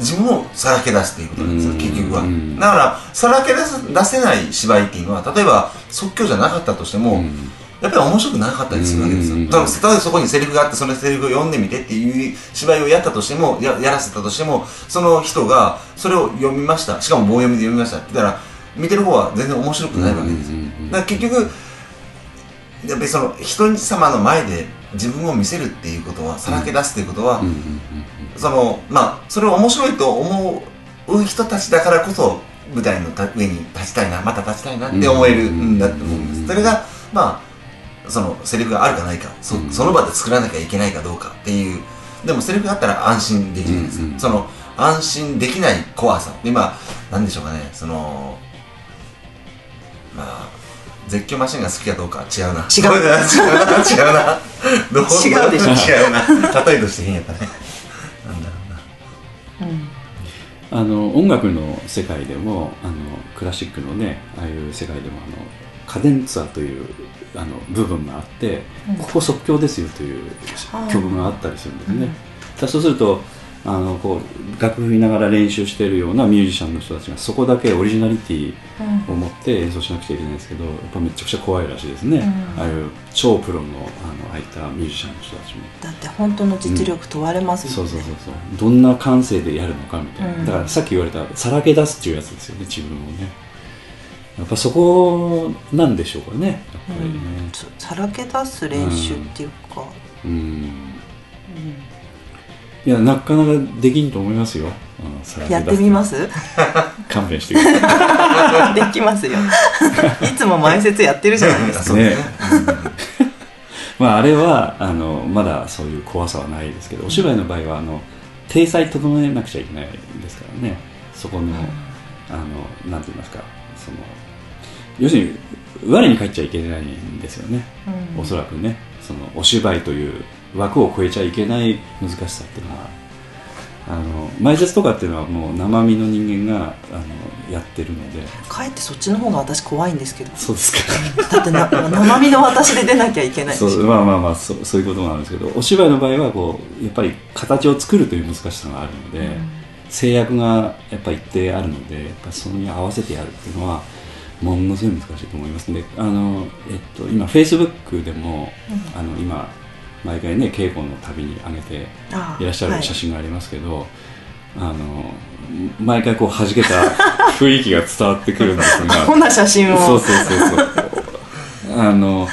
自分をさらけ出すっていうことなんですよ、うん。結局は、うん。だからさらけ出す出せない芝居っていうのは例えば即興じゃなかったとしても、うん。やっぱり面白くなかったりするわけですよ、うん。だから例えばそこにセリフがあってそのセリフを読んでみてっていう芝居をやったとしてもややらせたとしてもその人がそれを読みました。しかも棒読みで読みましたって言ったら見てる方は全然面白くないわけですよ、だから結局やっぱりその人様の前で自分を見せるっていうことはさらけ出すっていうことは、そのまあそれを面白いと思う人たちだからこそ舞台のた上に立ちたいなまた立ちたいなって思えるんだと思うんです、うんそれがまあそのセリフがあるかないかそ,、うん。その場で作らなきゃいけないかどうかっていうでもセリフがあったら安心できるんですよ、うんうんその安心できない怖さ。で今なんでしょうかね。そのまあ絶叫マシンが好きかどうかは違うな。違う。違うな。違うな。どう？違うでしょ違うな。例えとして変やったね。なんだろうな。うん。あの音楽の世界でもあのクラシックのねああいう世界でもあのカデンツァというあの部分があって、うん。ここ即興ですよという曲があったりするんですね、うん。だそうするとあのこう楽譜見ながら練習しているようなミュージシャンの人たちがそこだけオリジナリティを持って演奏しなくちゃいけないんですけどやっぱめちゃくちゃ怖いらしいですね、うん。ああいう超プロのあのああいったミュージシャンの人たちも。だって本当の実力問われますもんね、そうそうそうそう。どんな感性でやるのかみたいな、うん。だからさっき言われたさらけ出すっていうやつですよね自分をね。やっぱそこなんでしょうかねやっぱりね。そさらけ出す練習っていうか、うん、いやなかなかできんと思いますよ、うんや出ってみます？勘弁してください。[LAUGHS] できますよ。[LAUGHS] いつも前説やってるじゃないですか。ね。まああれはあのまだそういう怖さはないですけどお芝居の場合はあの体裁整えなくちゃいけないですからね。そこの、あのなんて言いますか。その要するに我に返っちゃいけないんですよね、うん。おそらくね。そのお芝居という枠を超えちゃいけない難しさっていうのはあの前説とかっていうのはもう生身の人間があのやってるので。かえってそっちの方が私怖いんですけど。そうですか。だってな生身の私で出なきゃいけない。そうまあまあまあそうそういうことなんですけどお芝居の場合はこうやっぱり形を作るという難しさがあるので、制約がやっぱ一定あるのでやっぱそれに合わせてやるっていうのはものすごい難しいと思いますね。あの、えっと、今フェイスブックでも、あの今毎回ね稽古のたびに上げてあいらっしゃはい。る写真がありますけど、あの毎回こう弾けた [LAUGHS] 雰囲気が伝わってくるんですが。こんな写真を。そうそうそうそう。あの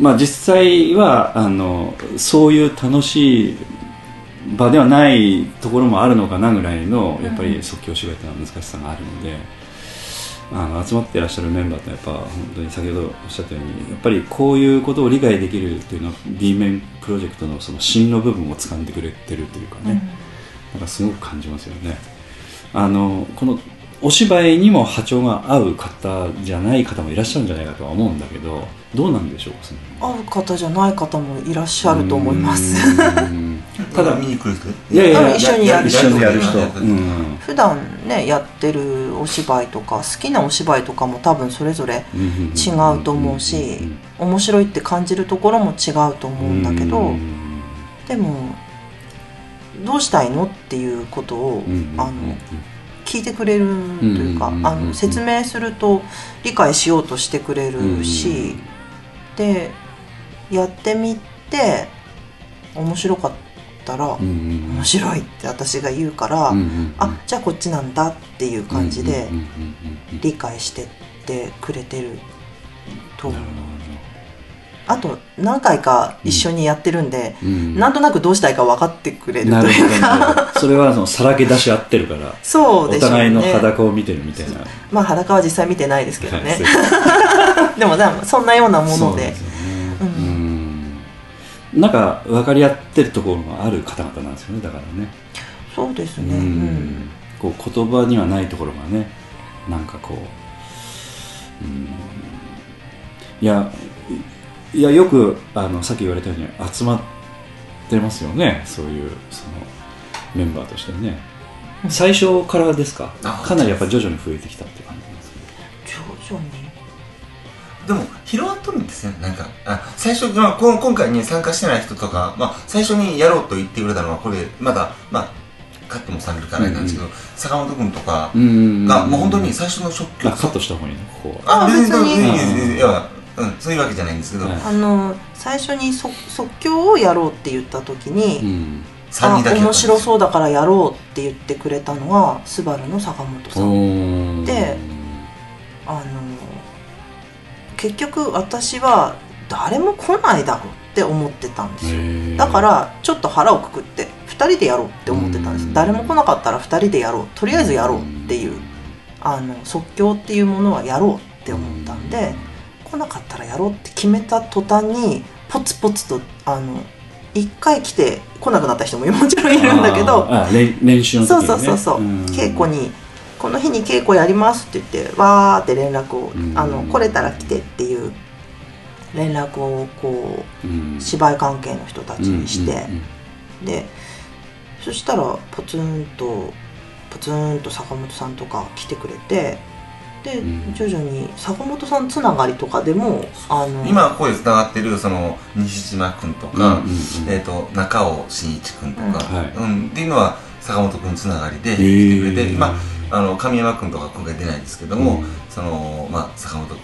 まあ実際はあのそういう楽しい場ではないところもあるのかなぐらいのやっぱり即興芝居っていうのは難しさがあるので、あの集まってらっしゃるメンバーってやっぱ本当に先ほどおっしゃったようにやっぱりこういうことを理解できるっていうのは B 面プロジェクトのその芯の部分を掴んでくれてるというかね、なんかすごく感じますよね。あのこのお芝居にも波長が合う方じゃない方もいらっしゃるんじゃないかとは思うんだけどどうなんでしょうかその会う方じゃない方もいらっしゃると思います。ただ見に来る人？いやいやうん一緒にやる一緒にやる人、やるうん。普段ねやってるお芝居とか好きなお芝居とかも多分それぞれ違うと思うし面白いって感じるところも違うと思うんだけどでもどうしたいのっていうことをあの聞いてくれるというかうんあの説明すると理解しようとしてくれるしでやってみて面白かったら面白いって私が言うからあじゃあこっちなんだっていう感じで理解してってくれてると思うあと何回か一緒にやってるんで、なんとなくどうしたいか分かってくれるとなるいうか。ほど。それはそのさらけ出し合ってるからおそうでね。互いの裸を見てるみたいな。まあ裸は実際見てないですけどね。はい [LAUGHS] でもそんなようなもので。なんか分かり合ってるところがある方々なんですよねだからね。そうですね、ううんん。こう言葉にはないところがねなんかこううん。いやいいやよくあのさっき言われたように集まってますよね。そういうそのメンバーとしてね。最初からですか？あかなりやっぱ徐々に増えてきたって感じなんですか？徐々に？でも広がっとるんですねなんかあ最初、まあ、こん今回に参加してない人とか、まあ、最初にやろうと言ってくれたのはこれまだまあカットもされるからなんですけど、坂本君とかうんがもう本当に最初のショックあカットした方がいいのここあ別に？いいですいいですいやうん、そういうわけじゃないんですけど、はい。あの最初にそ即興をやろうって言った時に、うん。3人だけあ面白うそうだからやろうって言ってくれたのはスバルの坂本さん。であの結局私は誰も来ないだろうって思ってたんですよ。だからちょっと腹をくくって2人でやろうって思ってたんでうん。す誰も来なかったら2人でやろう。とりあえずやろうっていうあの即興っていうものはやろうって思ったんで来なかったらやろうって決めた途端にポツポツとあの1回来て来なくなった人ももちろんいるんだけど練練習の時そうそうそうそう、ん。稽古に「この日に稽古やります」って言ってわーって連絡をうん「あの来れたら来て」っていう連絡をこう芝居関係の人たちにして、でそしたらポツンとポツンと坂本さんとか来てくれてで、うん。徐々に坂本さんつながりとかでもあの今ここでつながってるその西島君とか、うんうんうん。えー、と中尾真一君とか、うん。はい。うん。っていうのは坂本君つながりでへ来てーくれて、まあ、あの神山君とか今回出ないんですけども、うん。そのまあ、坂本うん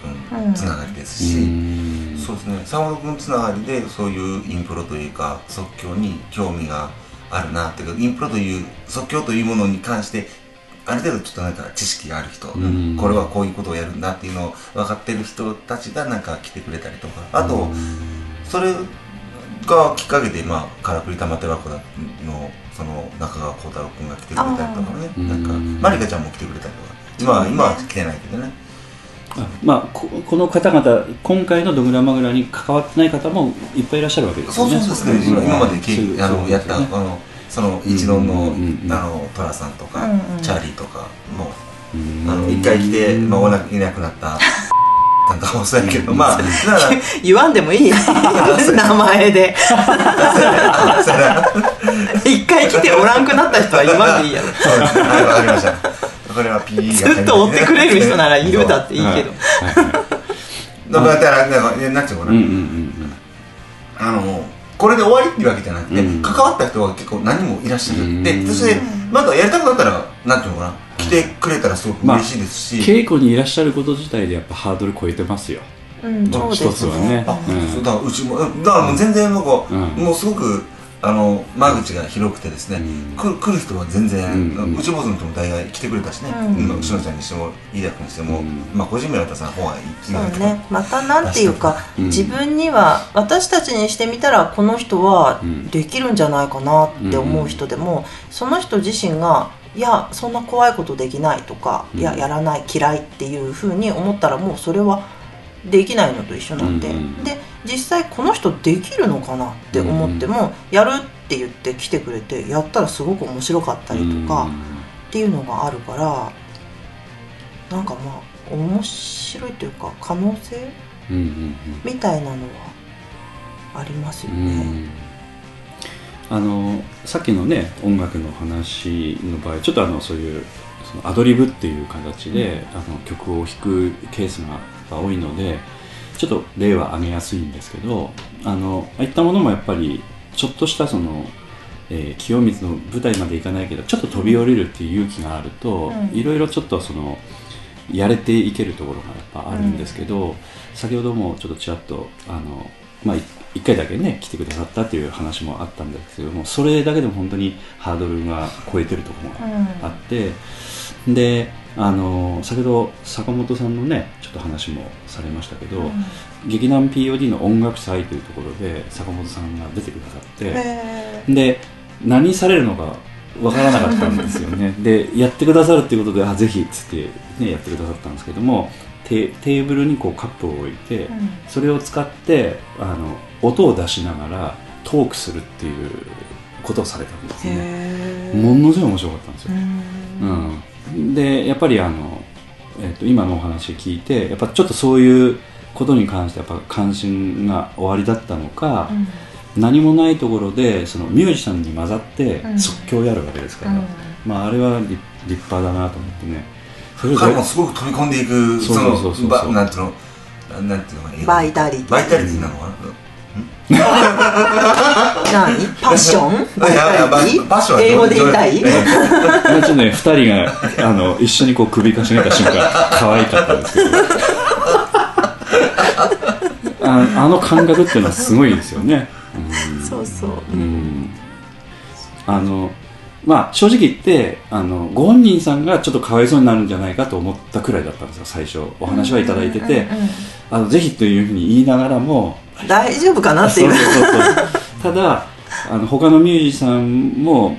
君つながりですうし、ん。そうですね。坂本君つながりでそういうインプロというか即興に興味があるなっていうかインプロという即興というものに関してある程度ちょっとなんか知識がある人、うん。これはこういうことをやるんだっていうのを分かってる人たちがなんか来てくれたりとか。あと、それがきっかけで、まあ、カラクリ玉手箱のその中川幸太郎君が来てくれたりとかね。なんかうん。マリカちゃんも来てくれたりとか。今は今は来てないけどね。あまあここの方々今回のドグラマグラに関わってない方もいっぱいいらっしゃるわけですよね。そうそうですね、ん今までういうあのやった、ね。あのその一論の,、うんうんうんあのトラさんとか、うんうん。チャーリーとかもうん。あの一回来て、まあ、おなくいなくなったなんかもそうやけど、まあ言わんでもいい。[LAUGHS] 名前で。一回来ておらんくなった人は言わんでいいやろそうですはいわかりました。これはが入ずっと追ってくれる人ならいるだっていいけど。だからなんかねなんていうのかな、あのこれで終わりっていうわけじゃなくて、うん。関わった人は結構何人もいらっしゃる、うん。でそしてまだやりたくなったらなんていうのかな来てくれたらすごく嬉しいですし、稽古にいらっしゃること自体でやっぱハードル超えてますよ、うん。そうですね。一つはね。あ、うん。そうだからうちもだからもう全然なんか、うん。もうすごくあの間口が広くてですね、うん。来る人は全然、うん。うちもずのとも大概来てくれたしね、うん。うん、しのちゃんにしても飯田君にしても、うん。まあ個人名さ方がいいそうね。またなんていうか、うん。自分には私たちにしてみたらこの人はうん。できるんじゃないかなって思う人でも、その人自身がいやそんな怖いことできないとか、うん。いややらない嫌いっていうふうに思ったらもうそれはできないのと一緒なんで、うんうんで実際この人できるのかなって思っても、やるって言って来てくれてやったらすごく面白かったりとか、っていうのがあるからなんかまあ面白いというか可能性うんうんみたいなのはありますようんうね。ん。あのさっきのね音楽の話の場合ちょっとあのそういうそのアドリブっていう形で、あの曲を弾くケースが多いのでちょっと例は挙げやすいんですけどあのああいったものもやっぱりちょっとしたその、えー清水の舞台まで行かないけどちょっと飛び降りるっていう勇気があると、うん。いろいろちょっとそのやれていけるところがやっぱあるんですけど、先ほどもちょっとちらっとあの、まあ、い一回だけね来てくださったっていう話もあったんですけどもそれだけでも本当にハードルが超えてるところがあって、であの先ほど坂本さんのねちょっと話もされましたけど、劇団 POD の音楽祭というところで坂本さんが出てくださって。へで何されるのかわからなかったんですよね。[LAUGHS] でやってくださるっていうことであぜひっつって、ね、やってくださったんですけどもテテーブルにこうカップを置いて、ーうん。それを使ってあの音を出しながらトークするっていうことをされたんですね。ものすごい面白かったんですよ、うん。うん、でやっぱりあの、えっと今のお話聞いてやっぱちょっとそういうことに関してやっぱ関心が終わりだったのか、うん。何もないところでそのミュージシャンに混ざってうん。即興やるわけですから、うん。まああれは立立派だなと思ってね。それで彼もすごく飛び込んでいくそうそそうそうそう。なんていうのなんていうのかな。バイタリティ。バイタリティなのかな何？パッションいやいやバイタリティパッションは英語で言いたい？えまあちょっとね2人があの一緒にこう首かしげた瞬間可愛かったんですけど。ああの感覚っていうのはすごいですよね、そうそう。うんうん。あのまあ正直言ってあのご本人さんがちょっとかわいそうになるんじゃないかと思ったくらいだったんですよ最初。お話はいただいてて、あのぜひというふうに言いながらも。大丈夫かなっていう。そうそうそうそう。ただあの他のミュージシャンも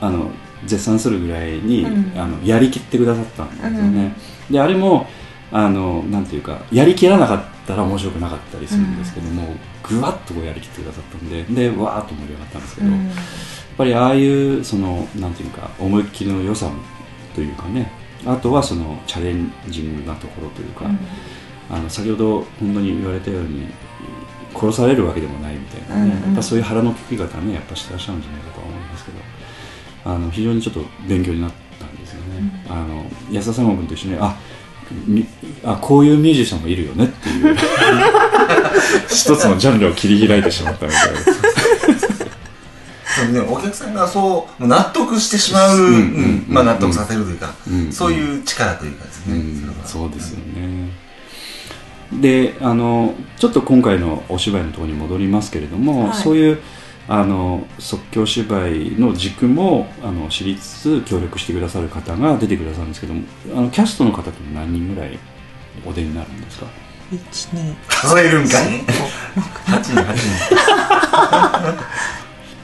あの絶賛するぐらいに、うん。あのやりきってくださったんですよね、であれもあのなんていうかやりきらなかったら面白くなかったりするんですけども、ぐわっとこうやりきってくださったんででわーっと盛り上がったんですけど、うん。やっぱりああいうそのなんていうか思いっきりの良さというかねあとはそのチャレンジングなところというか、あの先ほど本当に言われたように殺されるわけでもないみたいなね、うんうん。やっぱそういう腹のくき方ねやっぱしてらっしゃるんじゃないかとは思いますけどあの非常にちょっと勉強になったんですよね、あの安田三郷君と一緒にあみあこういうミュージシャンもいるよねっていう。[LAUGHS] 一つのジャンルを切り開いてしまったみたいな。でもね、お客さんがそう納得してしまう、うんうんうんまあ、納得させるというか、うんそういう力というかですね、うんそそうですよね。であのちょっと今回のお芝居のところに戻りますけれども、はい。そういうあの即興芝居の軸もあの知りつつ協力してくださる方が出てくださるんですけどもあのキャストの方って何人ぐらいお出になるんですか？一二数えるんか [LAUGHS] い8人8人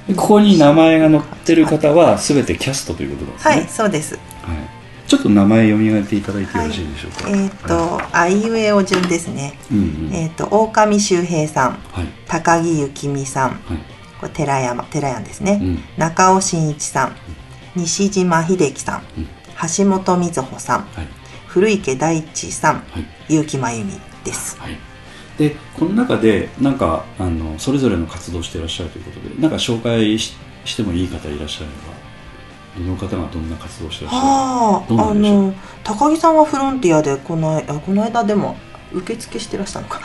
でここに名前が載ってる方は全てキャストということなんですね、はい。そうですはいちょっと名前読み上げていただいてよろしいでしょうか、えっ、とあいうえお順ですね。うんうん。えっ、と狼周平さん。はい。高木幸美さん。はいこれ寺山寺山ですね、うん。中尾真一さん。西島秀樹さん、うん。橋本瑞穂さん。はい。古池大地さん。はい。結城真由美です。はい、でこの中でなんかあのそれぞれの活動をしていらっしゃるということでなんか紹介ししてもいい方いらっしゃればどの方がどんな活動をしてらっしゃはあの高木さんはフロンティアでこのあこの間でも受付してらしたのか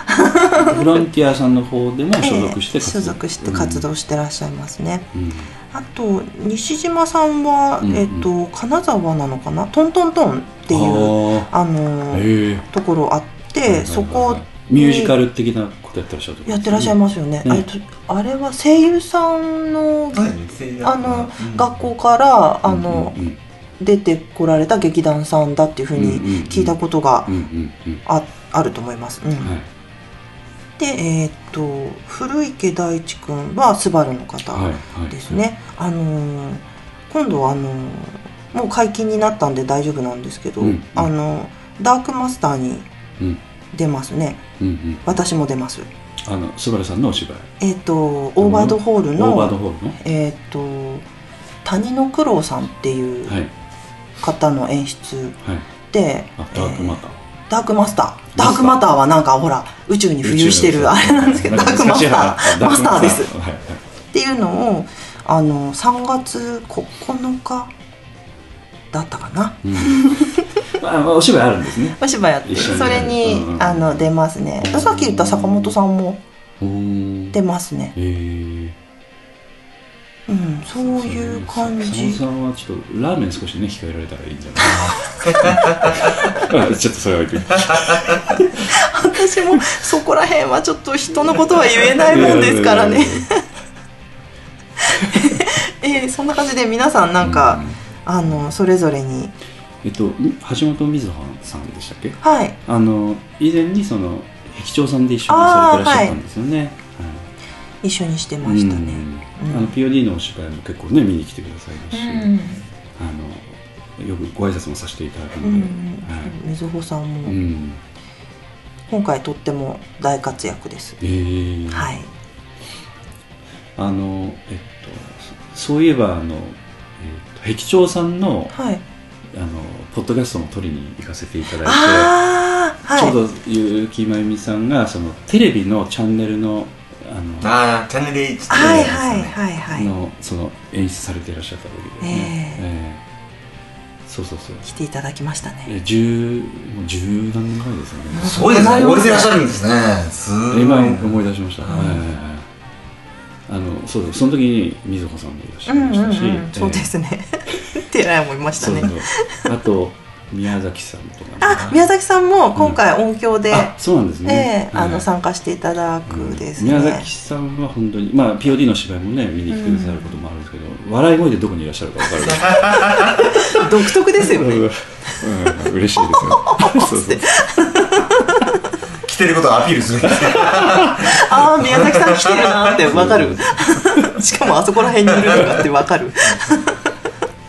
るボランティアさんの方でも [LAUGHS] 所属してええ所属して活動してらっしゃいますね、うん、うん。あと西島さんは、うんうん。えっと金沢なのかな？トントントンっていうああのところあって、そこミュージカル的なことやってらっしゃるやってらっしゃいますよね、うん。あれとあれは声優さんの、あの、うん。学校からあの、うんうん出てこられた劇団さんだっていうふうに聞いたことがうんうんうんああると思います、うん。はい。でえーっと古池大地君はスバルの方はいはい。ですね、あのー今度はあのーもう解禁になったんで大丈夫なんですけど、うん。うんあのダークマスターにうん。出ますね。うんうん。私も出ます。あのスバルさんのお芝居。えーっとオーバードホールの、オーバードホールの？えーっと谷野九郎さんっていうはい。方の演出はい。で、あダークマター。えーダークマスター。ダークマターはなんかほら宇宙に浮遊してるあれなんですけどダークマスター。[LAUGHS] マスターです。はいはい。っていうのをあの3月9日だったかな。うん。まあお芝居あるんですね。[LAUGHS] お芝居やってそれに、うんうんあの出ますね。さっき言った坂本さんも出ますね。えーうんそういう感佐野じさんはちょっとラーメン少しね控えられたらいいんじゃない？[LAUGHS] ちょっとそれは私もそこら辺はちょっと人のことは言えないもんですからね。[LAUGHS] えーそんな感じで皆さんなんか、あのそれぞれに。えっと橋本瑞穂さんでしたっけ？はい。あの以前にその壁長さんで一緒にされてらっしゃったんですよね。一緒にしてまはいしたね。うんあの POD のお芝居も結構ね見に来てくださいますし、うん。あのよくご挨拶もさせていただくので、みずほさんうもん。今回とっても大活躍です。えーはい。あのえっとそそういえばあの、えっと、壁長さんのはい。あのポッドキャストも撮りに行かせていただいて、はい。ちょうど結城真由美さんがそのテレビのチャンネルのあのああチャンネル H ってはいはいはいはい。のその演出されていらっしゃった時ですね、ええ。そうそうそう。来ていただきましたね。え十もう十何年前ですよね。すごいですね。覚えてらっしゃるんですね。すごい今思い出しました、うんはい。あのそうですその時に瑞穂さんもいらっしゃうんうんいましたし、うんそうですね。ってらいましたね。そうそう。あと宮崎さんとかね。あ宮崎さんも今回音響で、あそうなんですね、ええあのはい参加していただくですね、宮崎さんは本当にまあ POD の芝居もね見に来てくださることもあるんですけど、笑い声でどこにいらっしゃるか分かる [LAUGHS] 独特ですよね。うん、うん、嬉しいですよ。[LAUGHS] そうそう来てることをアピールする。[LAUGHS] ああ宮崎さん来てるなってわかる。しかもあそこら辺にいるのかってわかる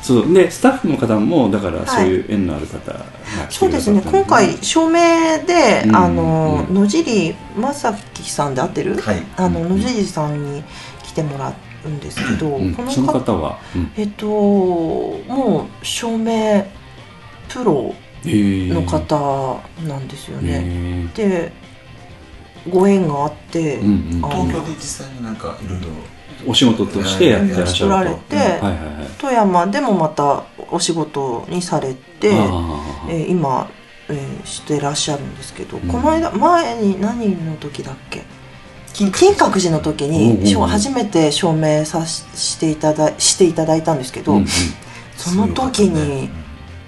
そう。でスタッフの方もだからそういう縁のある方が来てくそうですね。今回照明で、うん。あのうん。野尻正樹さんで合ってる、はい。あのうん。野尻さんに来てもらうんですけど、うん。このその方方は、うん。えっともう照明プロえー。の方なんですよね、えでご縁があって、ーうんうん。あ東京で実際になんかいろいろお仕事としてやってらっしゃると、やられて富山でもまたお仕事にされて、えー今、えーしてらっしゃるんですけど、うん。この間前に何の時だっけ？金金閣寺の時に、初めて証明さししていただしていただいたんですけど、その時に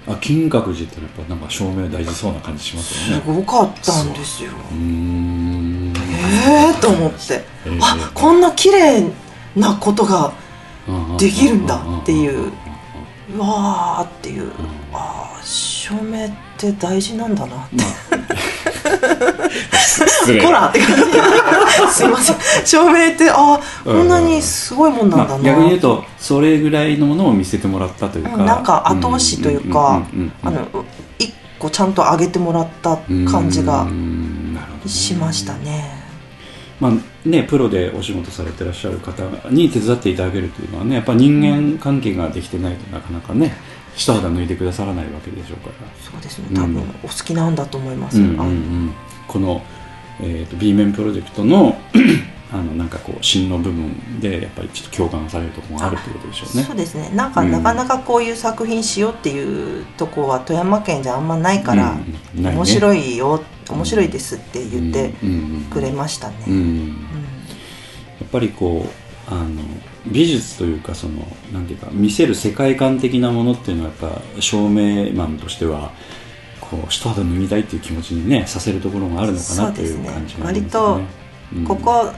あ金閣寺ってやっぱなんか照明大事そうな感じしますすよね。ごかったんですよ。うーん。えーと思って、えー。あこんな綺麗なことができるんだっていう。うわーっていう、ああ照明って大事なんだなって。まあ。ほら [LAUGHS] って感じ。すいません。照明ってあこんなにすごいもんなんだまあ、な、逆に言うとそれぐらいのものを見せてもらったというか、うんなんか後押しというか一個ちゃんと上げてもらった感じがしましたねまあね、プロでお仕事されてらっしゃる方に手伝っていただけるというのはねやっぱ人間関係ができてないとなかなかね一肌脱いでくださらないわけでしょうから、そうですね。うん。多分お好きなんだと思います、うんうんうん、この、えー、と B 面プロジェクトの [CLEARS THROAT] あのなんかこう芯の部分でやっぱりちょっと共感されるところがあるということでしょうね。そう。ですね。なんか、うん。なかなかこういう作品しようっていうとこは富山県じゃあんまないから、うん。ね。面白いよ面白いですって言ってくれましたね、やっぱりこうあの美術というかそのなんていうか見せる世界観的なものっていうのはやっぱ照明マンとしてはここう一肌脱ぎたいっていう気持ちにねさせるところがあるのかなっていう感じがありますよね。うん。ここ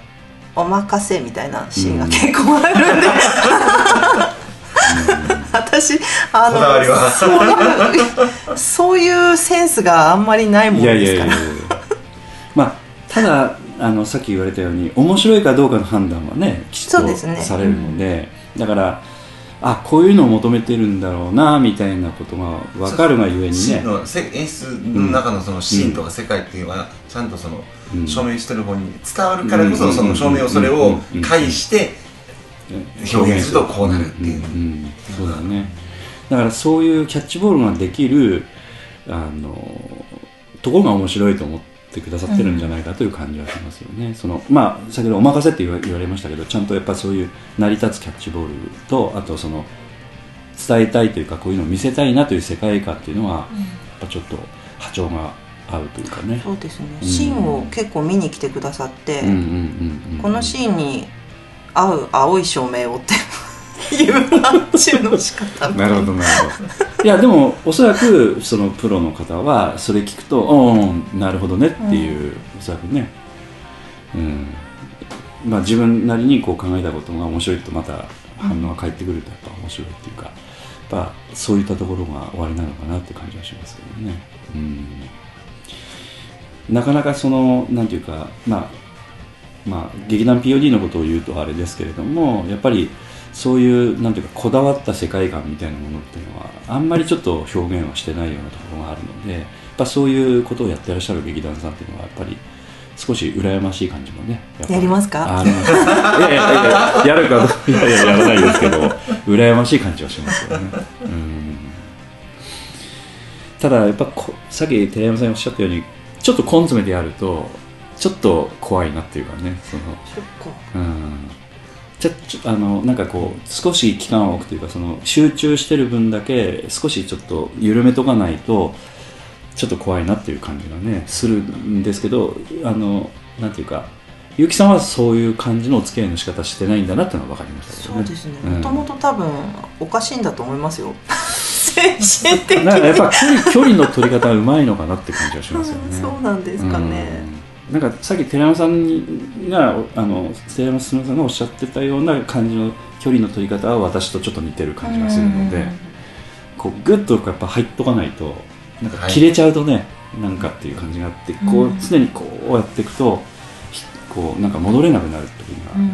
お任せみたいなシーンが結構あるんで、[LAUGHS] 私あこだわりは。のそういうそういうセンスがあんまりないもんですから。やいやいやまあただあのさっき言われたように面白いかどうかの判断はねきちっとそうですね。されるのでだからあこういうのを求めてるんだろうなみたいなことが分かるがゆえにね。シーンのせ演出の中のそのシーンとか世界っていうのはちゃんとそのうん。証明してる方に伝わるからこうん。そその証明をそれを介して表現するとこうなるっていう。うんうんそうだね。だからそういうキャッチボールができるあのところが面白いと思ってくださってるんじゃないかという感じはしますよね、そのまあ先ほどお任せって言わ言われましたけどちゃんとやっぱそういう成り立つキャッチボールとあとその伝えたいというかこういうのを見せたいなという世界観っていうのは、やっぱちょっと波長が合うというかね。そうですね、うん。シーンを結構見に来てくださって、うんうんうんうん。このシーンに合う青い照明をっていう発注の仕方。なるほどなるほど。いやでもおそらくそのプロの方はそれ聞くとうんなるほどねっていう、おそらくね。うん。まあ自分なりにこう考えたことが面白いとまた反応が返ってくるとやっぱ面白いっていうかやっぱそういったところが終わりなのかなって感じはしますけどね。うん。なかなかそのなんていうかまあまあ、劇団 POD のことを言うとあれですけれどもやっぱりそういうなんていうかこだわった世界観みたいなものっていうのはあんまりちょっと表現はしてないようなところがあるのでやっぱそういうことをやってらっしゃる劇団さんっていうのはやっぱり少し羨ましい感じもねやりますか？あいやいやいややるかいやいややらないですけど羨ましい感じはしますよね。うん。ただやっぱこさっき寺山さんがおっしゃったようにちょっと根詰めてやるとちょっと怖いなっていうかねその。うん。ちょちょあのなんかこう少し期間を置くというかその集中してる分だけ少しちょっと緩めとかないとちょっと怖いなっていう感じがねするんですけどあのなんていうか結城さんはそういう感じのお付き合いの仕方してないんだなっていうのは分かりましたけどね。そうですね。うん。もともと多分おかしいんだと思いますよ。[LAUGHS] 精神的に。なんかやっぱ距離距離の取り方がうまいのかなって感じはしますよね。[LAUGHS] そうなんですかね、うんなんかさっき寺山さんにがあの寺山進さんがおっしゃってたような感じの距離の取り方は私とちょっと似てる感じがするので、こうグッとやっぱ入っとかないとなんか切れちゃうとね、なんかっていう感じがあってこう常にこうやっていくとこうなんか戻れなくなる時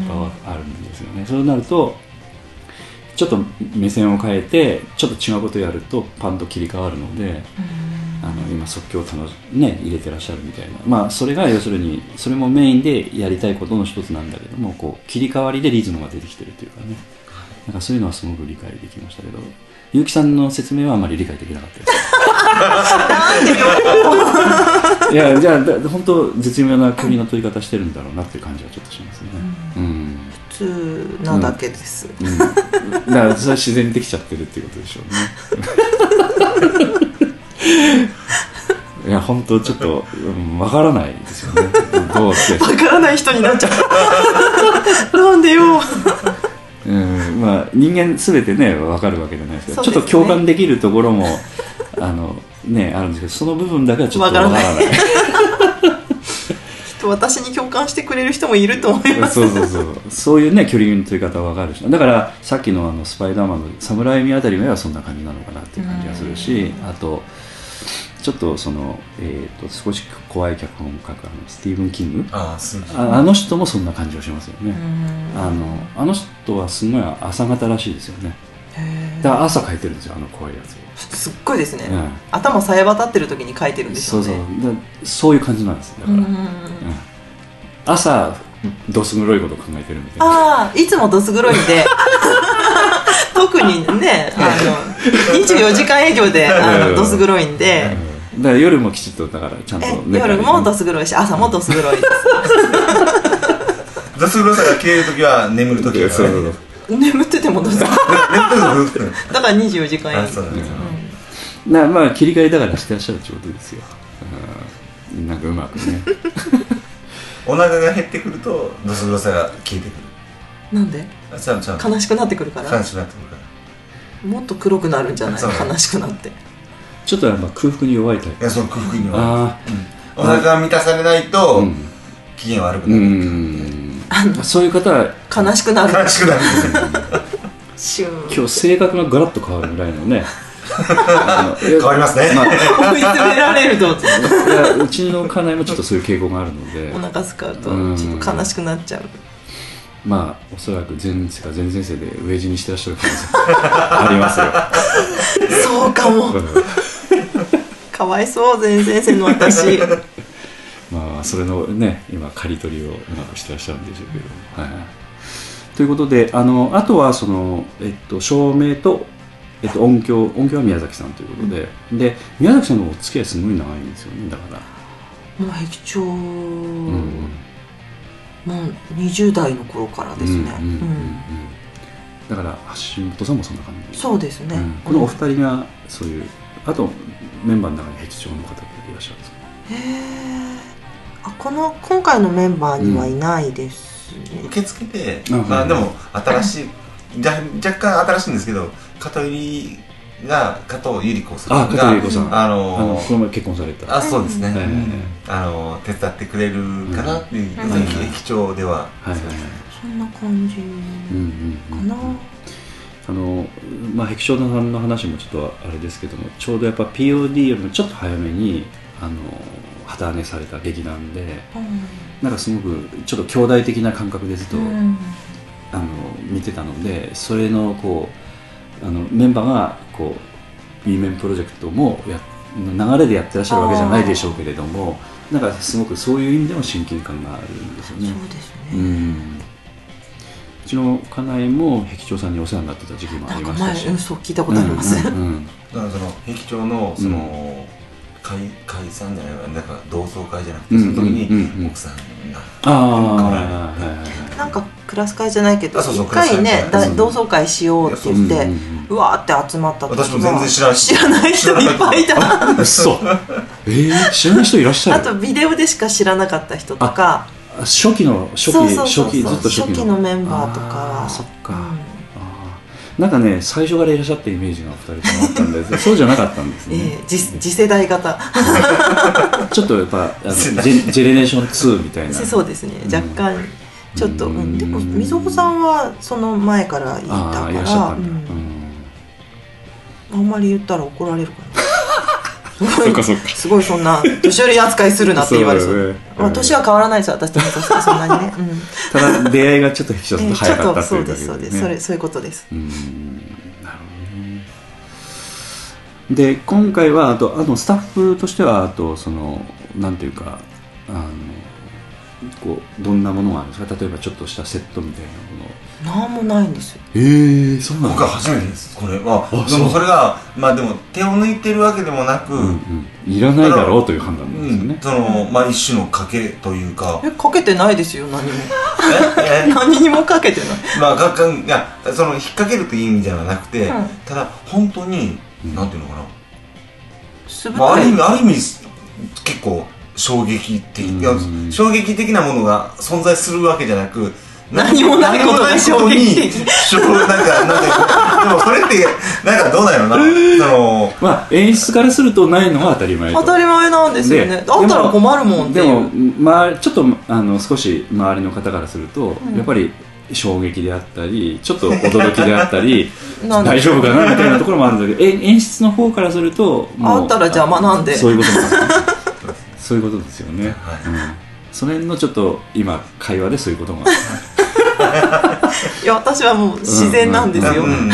があるんですよね。そうなるとちょっと目線を変えてちょっと違うことをやるとパンと切り替わるので、あの今即興を楽し、ね、入れてらっしゃるみたいな、まあ、それが要するにそれもメインでやりたいことの一つなんだけどもこう切り替わりでリズムが出てきてるというかね。なんかそういうのはすごく理解できましたけど。結城さんの説明はあまり理解できなかったです。[LAUGHS] いやじゃあだ本当絶妙な距離の取り方してるんだろうなっていう感じはちょっとしますね。うん。普通なだけです、うん、だからそれは自然にできちゃってるっていうことでしょうね [LAUGHS] いや本当ちょっとうんわからないですよね。どうしてわからない人になっちゃう。なんでよ。うんまあ人間すべてねわかるわけじゃないですけどね。ちょっと共感できるところもあのねあるんですけどその部分だけはちょっとわからない。きっと私に共感してくれる人もいると思います。そうそうそう。そういうね距離の取り方はわかるし。だからさっきのあのスパイダーマンの侍味あたりはそんな感じなのかなっていう感じがするしあとちょっとその、えー、と少し怖い脚本を書くあのスティーブン・キングああの人もそんな感じがしますよね。あのあの人はすごい朝方らしいですよね。だから朝書いてるんですよあの怖いやつ。をすっごいですね、うん。頭さえ渡ってる時に書いてるんでしょそうそう。だそういう感じなんですだから、うん朝どす黒いこと考えてるみたいな。ああいつもどす黒いんで。[LAUGHS] 特にねあの [LAUGHS] 24時間営業であうん。のどす黒いんで、だから夜もきちっとだからちゃんとえ寝たり夜もどす黒いし朝もどす黒いです。[LAUGHS] どす黒さが消えるときは眠るときだからね。眠っててもどす黒い。だから。24時間。営あ業そうなんまあ切り替えだからしてらっしゃるってことですよ、うん、なんかうまくね。[LAUGHS] お腹が減ってくるとどす黒さが消えてくる。なんで？あちゃうちゃう。悲しくなってくるから。悲しくなってくるから。もっと黒くなるんじゃない？悲しくなってちょっとやっぱ空腹に弱いタイプ。いやその空腹にはあお腹が満たされないあとうん。機嫌悪くうなる。ん。そういう方は悲しくなる。悲しくなる。んですよシュー今日性格がガラッと変わるぐらいのね。[LAUGHS] 変わりますね。まあ追い詰められると。うちの家内もちょっとそういう傾向があるので。お腹すかうとうん。ちょっと悲しくなっちゃう。まあおそらく前世か前々世で飢え死にしてらっしゃる可能性ありますよ。[LAUGHS] そうかも。うんかわいそう前先生の私。[LAUGHS] まあそれのね今刈り取りをうまくしてらっしゃるんでしょうけど、はい、ということであのあとはその、えっと、照明と、えっと、音響音響は宮崎さんということで、で宮崎さんのお付き合いすごい長いんですよねだから、もう壁長、うんもう20代の頃からですね、うんうんうん。うん。だから橋本さんもそんな感じ。そうですね、うん。このお二人がそういうあとメンバーの中に壁長の方っていらっしゃるんですか？へえあこの今回のメンバーにはいないですね、受付でまあでも新しいじゃ若干新しいんですけど加藤ゆりが加藤ゆり子さあんが加藤由子さん。ああののこの前結婚された。あそうですね、あの手伝ってくれるかなっていう、うん駅長では、はいはいはい。そんな感じうんうんうん。かな、あのまあ壁長さんの話もちょっとあれですけどもちょうどやっぱ POD よりもちょっと早めにあの旗揚げされた劇団でなんかすごくちょっと兄弟的な感覚でずっと、うん。あの見てたのでそれのこうあのメンバーがこう B 面プロジェクトもや流れでやってらっしゃるわけじゃないでしょうけれどもなんかすごくそういう意味でも親近感があるんですよね。そうですうね、ん。うちの家内も壁長さんにお世話になってた時期もありましたし。前、うん、そう聞いたことあります、うんうんうん。だからその壁長のその、解解散じゃないわなんか同窓会じゃなくて、うんその時にうん。うん奥さんがああなんかクラス会じゃないけどあそうそう一回ね同窓会しようって言って、うんうんうわーって集まった私も全然知らんし知らない人いっぱいいた。う [LAUGHS] ん嘘。えー、知らない人いらっしゃる？あとビデオでしか知らなかった人とか。あ初期の初期初期ずっと初期の。メンバーとか。あーそっか、うん。なんかね最初からいらっしゃったイメージが2人ともあったんで [LAUGHS] そうじゃなかったんですね、えー次次世代型。[LAUGHS] ちょっとやっぱあの [LAUGHS] ジェジェネレーション2みたいな。そうですね。うん。若干ちょっと、うん。うん。でもみぞこさんはその前からいたかららっしゃったんだ、うんうんあんまり言ったら怒られるかなそっかそっか。すごいそんな年寄り扱いするなって言われそう。そうだよね。まあ、年は変わらないですよ私とそんなに。ね、[LAUGHS] うん。ただ出会いがちょっとちょっと早かったっとそうというだけですそうです、ねそれそういうことです。うーん。なるほどね。で今回はあとあのスタッフとしてはあとそのなんていうかあのこうどんなものがあるんですか？例えばちょっとしたセットみたいなものなんもないんですよ。ええそうなん僕は初めてですこれは。あそう。でもそれがまあでも手を抜いてるわけでもなく、うんうん、いらないだろうという判断なんですよね、そのまあ一種の賭けというか。えかけてないですよ何にも。え？え？[LAUGHS] 何にもかけてない。まあががいやその引っ掛けるという意味ではなくて、うん。ただ本当に、うん。なんていうのかな、まあ、ある意味いある意味結構衝撃的、うん。衝撃的なものが存在するわけじゃなく何もないことが衝撃的衝なんかなんかでもそれってなんかどうなんやろな、そのまあ演出からするとないのは当たり前と。当たり前なんですよね。でだったら困るもんってでもまあ、ちょっとあの少し周りの方からすると、うん。やっぱり衝撃であったりちょっと驚きであったり [LAUGHS] 大丈夫かなみたいなところもあるんだけどえ演出の方からするとあったら邪魔なんで。そういうことなんですねそういうことですよね、はい。うん、その辺のちょっと今会話でそういうことがいや私はもう自然なんですよ、うんうん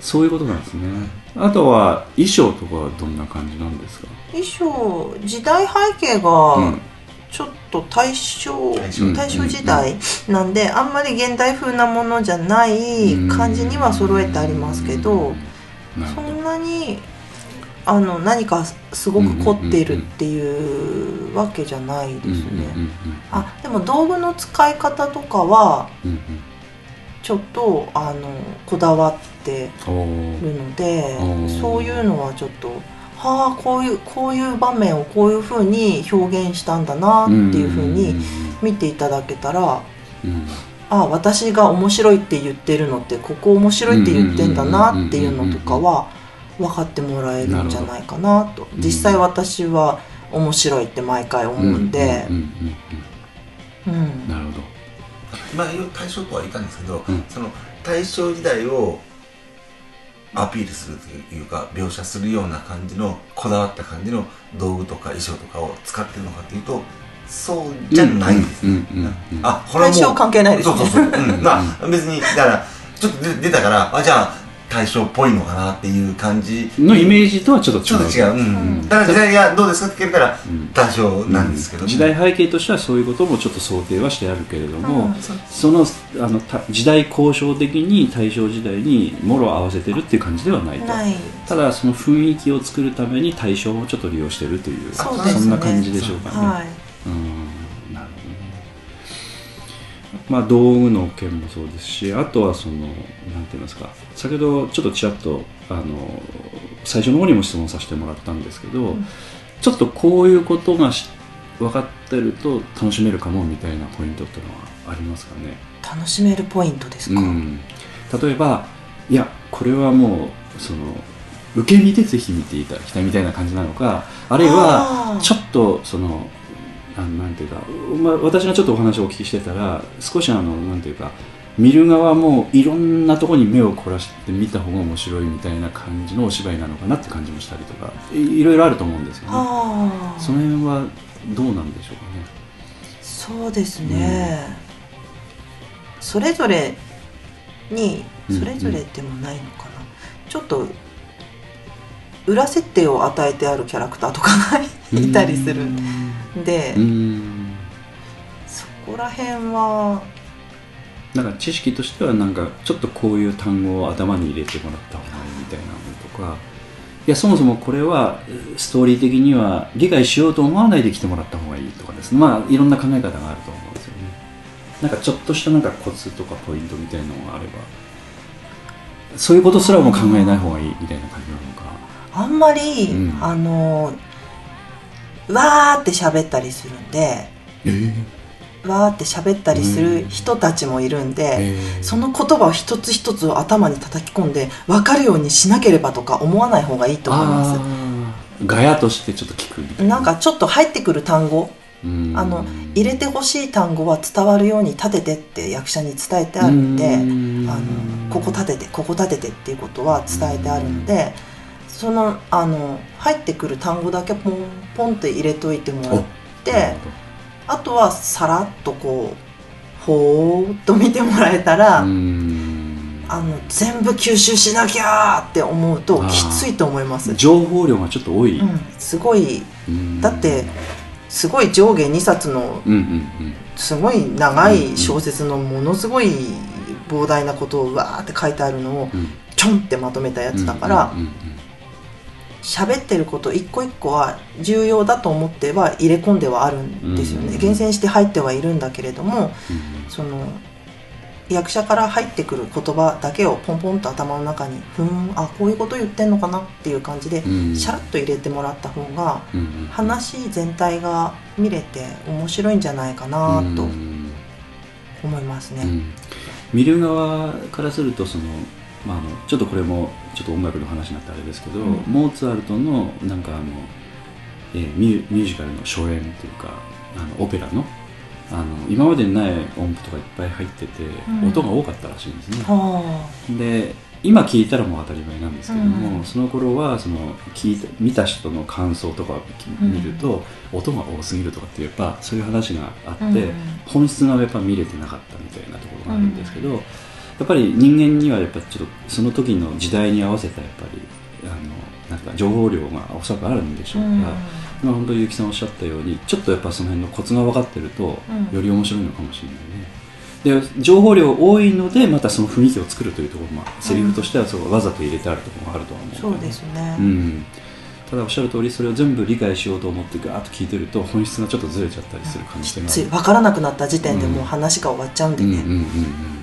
そういうことなんですね。あとは衣装とかはどんな感じなんですか、衣装時代背景うがん。ちょっと大正、大正。大正時代なんであんまり現代風なものじゃない感じには揃えてありますけどそなるほど。んなにあの何かすごく凝っているっていうわけじゃないですね。あでも道具の使い方とかはちょっとあのこだわってるのでそういうのはちょっとはあこういうこういう場面をこういうふうに表現したんだなっていうふうに見ていただけたらうんあ私が面白いって言ってるのってここ面白いって言ってんだなっていうのとかは分かってもらえるんじゃないかなと。実際私は面白いって毎回思うんで。うんうんうんうんうん。なるほど。まあ大正とは言ったんですけど、うん。その大正時代をアピールするというか描写するような感じのこだわった感じの道具とか衣装とかを使ってるのかというとそうじゃないんですね、うんあこれはもう大正関係ないですねそうそうそう、うん、まあ別にだからちょっと出出たからあじゃあ大正っぽいのかなっていう感じ。のイメージとはちょっと違う。ちょっと違う、うん。だから時代がどうですかって聞かれたらん大正なんですけど、時代背景としてはそういうこともちょっと想定はしてあるけれども、うん。そのあのた時代交渉的に大正時代にもろ合わせてるっていう感じではないと。ない。ただその雰囲気を作るために大正をちょっと利用してるというそんな感じでしょうかね、はいまあ道具の件もそうですしあとはそのなんて言いますか先ほどちょっとちらっとあの最初の方にも質問させてもらったんですけど、ちょっとこういうことがし分かってると楽しめるかもみたいなポイントっていうのはありますかね、楽しめるポイントですか、うん、例えばいやこれはもうその受け身でぜひ見ていただきたいみたいな感じなのかあるいはちょっとそのあのなんていうか、まあ、私がちょっとお話をお聞きしてたら少しあのなんていうか見る側もいろんなところに目を凝らして見た方が面白いみたいな感じのお芝居なのかなって感じもしたりとかいいろいろあると思うんですよね。その辺はどうなんでしょうかね。そうですね、それぞれにうん。それぞれでもないのかな、ちょっと裏設定を与えてあるキャラクターとかが [LAUGHS] いたりする。んで、うーん。そこら辺はなんか知識としてはなんかちょっとこういう単語を頭に入れてもらった方がいいみたいなのとかいやそもそもこれはストーリー的には理解しようと思わないで来てもらった方がいいとかですね。まあいろんな考え方があると思うんですよね。なんかちょっとしたなんかコツとかポイントみたいなのがあればそういうことすらも考えない方がいいみたいな感じなのか。あんまり、うん。あのわーって喋ったりするんでえわーって喋ったりする人たちもいるんで、えその言葉を一つ一つを頭に叩き込んで分かるようにしなければとか思わない方がいいと思いまあー。ガヤとしてちょっと聞くな。んかちょっと入ってくる単語。うん。あの入れてほしい単語は伝わるように立ててって役者に伝えてあるんでうん。あのここ立ててここ立ててっていうことは伝えてあるのでそのあの入ってくる単語だけポンポンって入れといてもらってあとはさらっとこうほーっと見てもらえたら、うん。あの全部吸収しなきゃーって思うときついと思います、情報量がちょっと多い、うん、すごい。うん。だってすごい上下2冊のうんうんうん。すごい長い小説のものすごい膨大なことをわーって書いてあるのをうん。ちょんってまとめたやつだからうんうんうん喋ってること一個一個は重要だと思っては入れ込んではあるんですようん。ね厳選して入ってはいるんだけれどもうん。その役者から入ってくる言葉だけをポンポンと頭の中にふーんあこういうこと言ってんのかなっていう感じでうん。シャラッと入れてもらった方が話全体が見れて面白いんじゃないかなとうん。思いますね。うん。見る側からするとその、まあ、あのちょっとこれもちょっと音楽の話になってあれですけど、うん。モーツァルトのなんかあの、えーミュミュージカルの初演というかあのオペラのあの今までにない音符とかいっぱい入ってて、ん。音が多かったらしいんですね。はで今聞いたらもう当たり前なんですけども、うん。その頃はその聞いた見た人の感想とかを見ると、音が多すぎるとかってやっぱそういう話があって、うん。本質がやっぱ見れてなかったみたいなところがあるんですけど、やっぱり人間にはやっぱちょっとその時の時代に合わせたやっぱりあのなんか情報量がおそらくあるんでしょうから、うん。まあ、本当に結城さんおっしゃったようにちょっとやっぱその辺のコツが分かってると、うん。より面白いのかもしれないね。で情報量多いのでまたその雰囲気を作るというところもセリフとしてはそうわざと入れてあるところがあるとは思うけどそうですね。うん、ただおっしゃる通りそれを全部理解しようと思ってガーッと聞いてると本質がちょっとずれちゃったりする可能性がある。つい。分からなくなった時点でもう話が終わっちゃうんでね。うんうんうんうん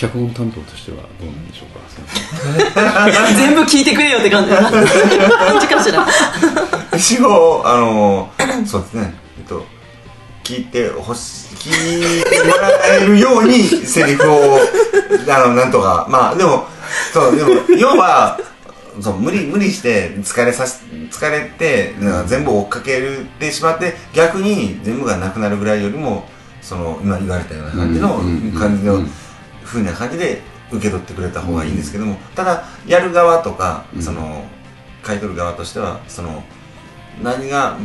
脚本担当としてはどうなんでしょうか？[LAUGHS] 全部聞いてくれよって感じ。[LAUGHS] 感じかしら。[LAUGHS] 一応あのそうですね。えっと聞いてほし聞いてもらえるようにセリフをあのなんとか。まあでもそうでも要はそう無理無理して疲れさし疲れて全部追っかけてしまって逆に全部がなくなるぐらいよりもその今言われたような感じのうんうん感じのうんふうな感じで受け取ってくれた方がいいんですけどもただやる側とかうん。その買い取る側としてはその何が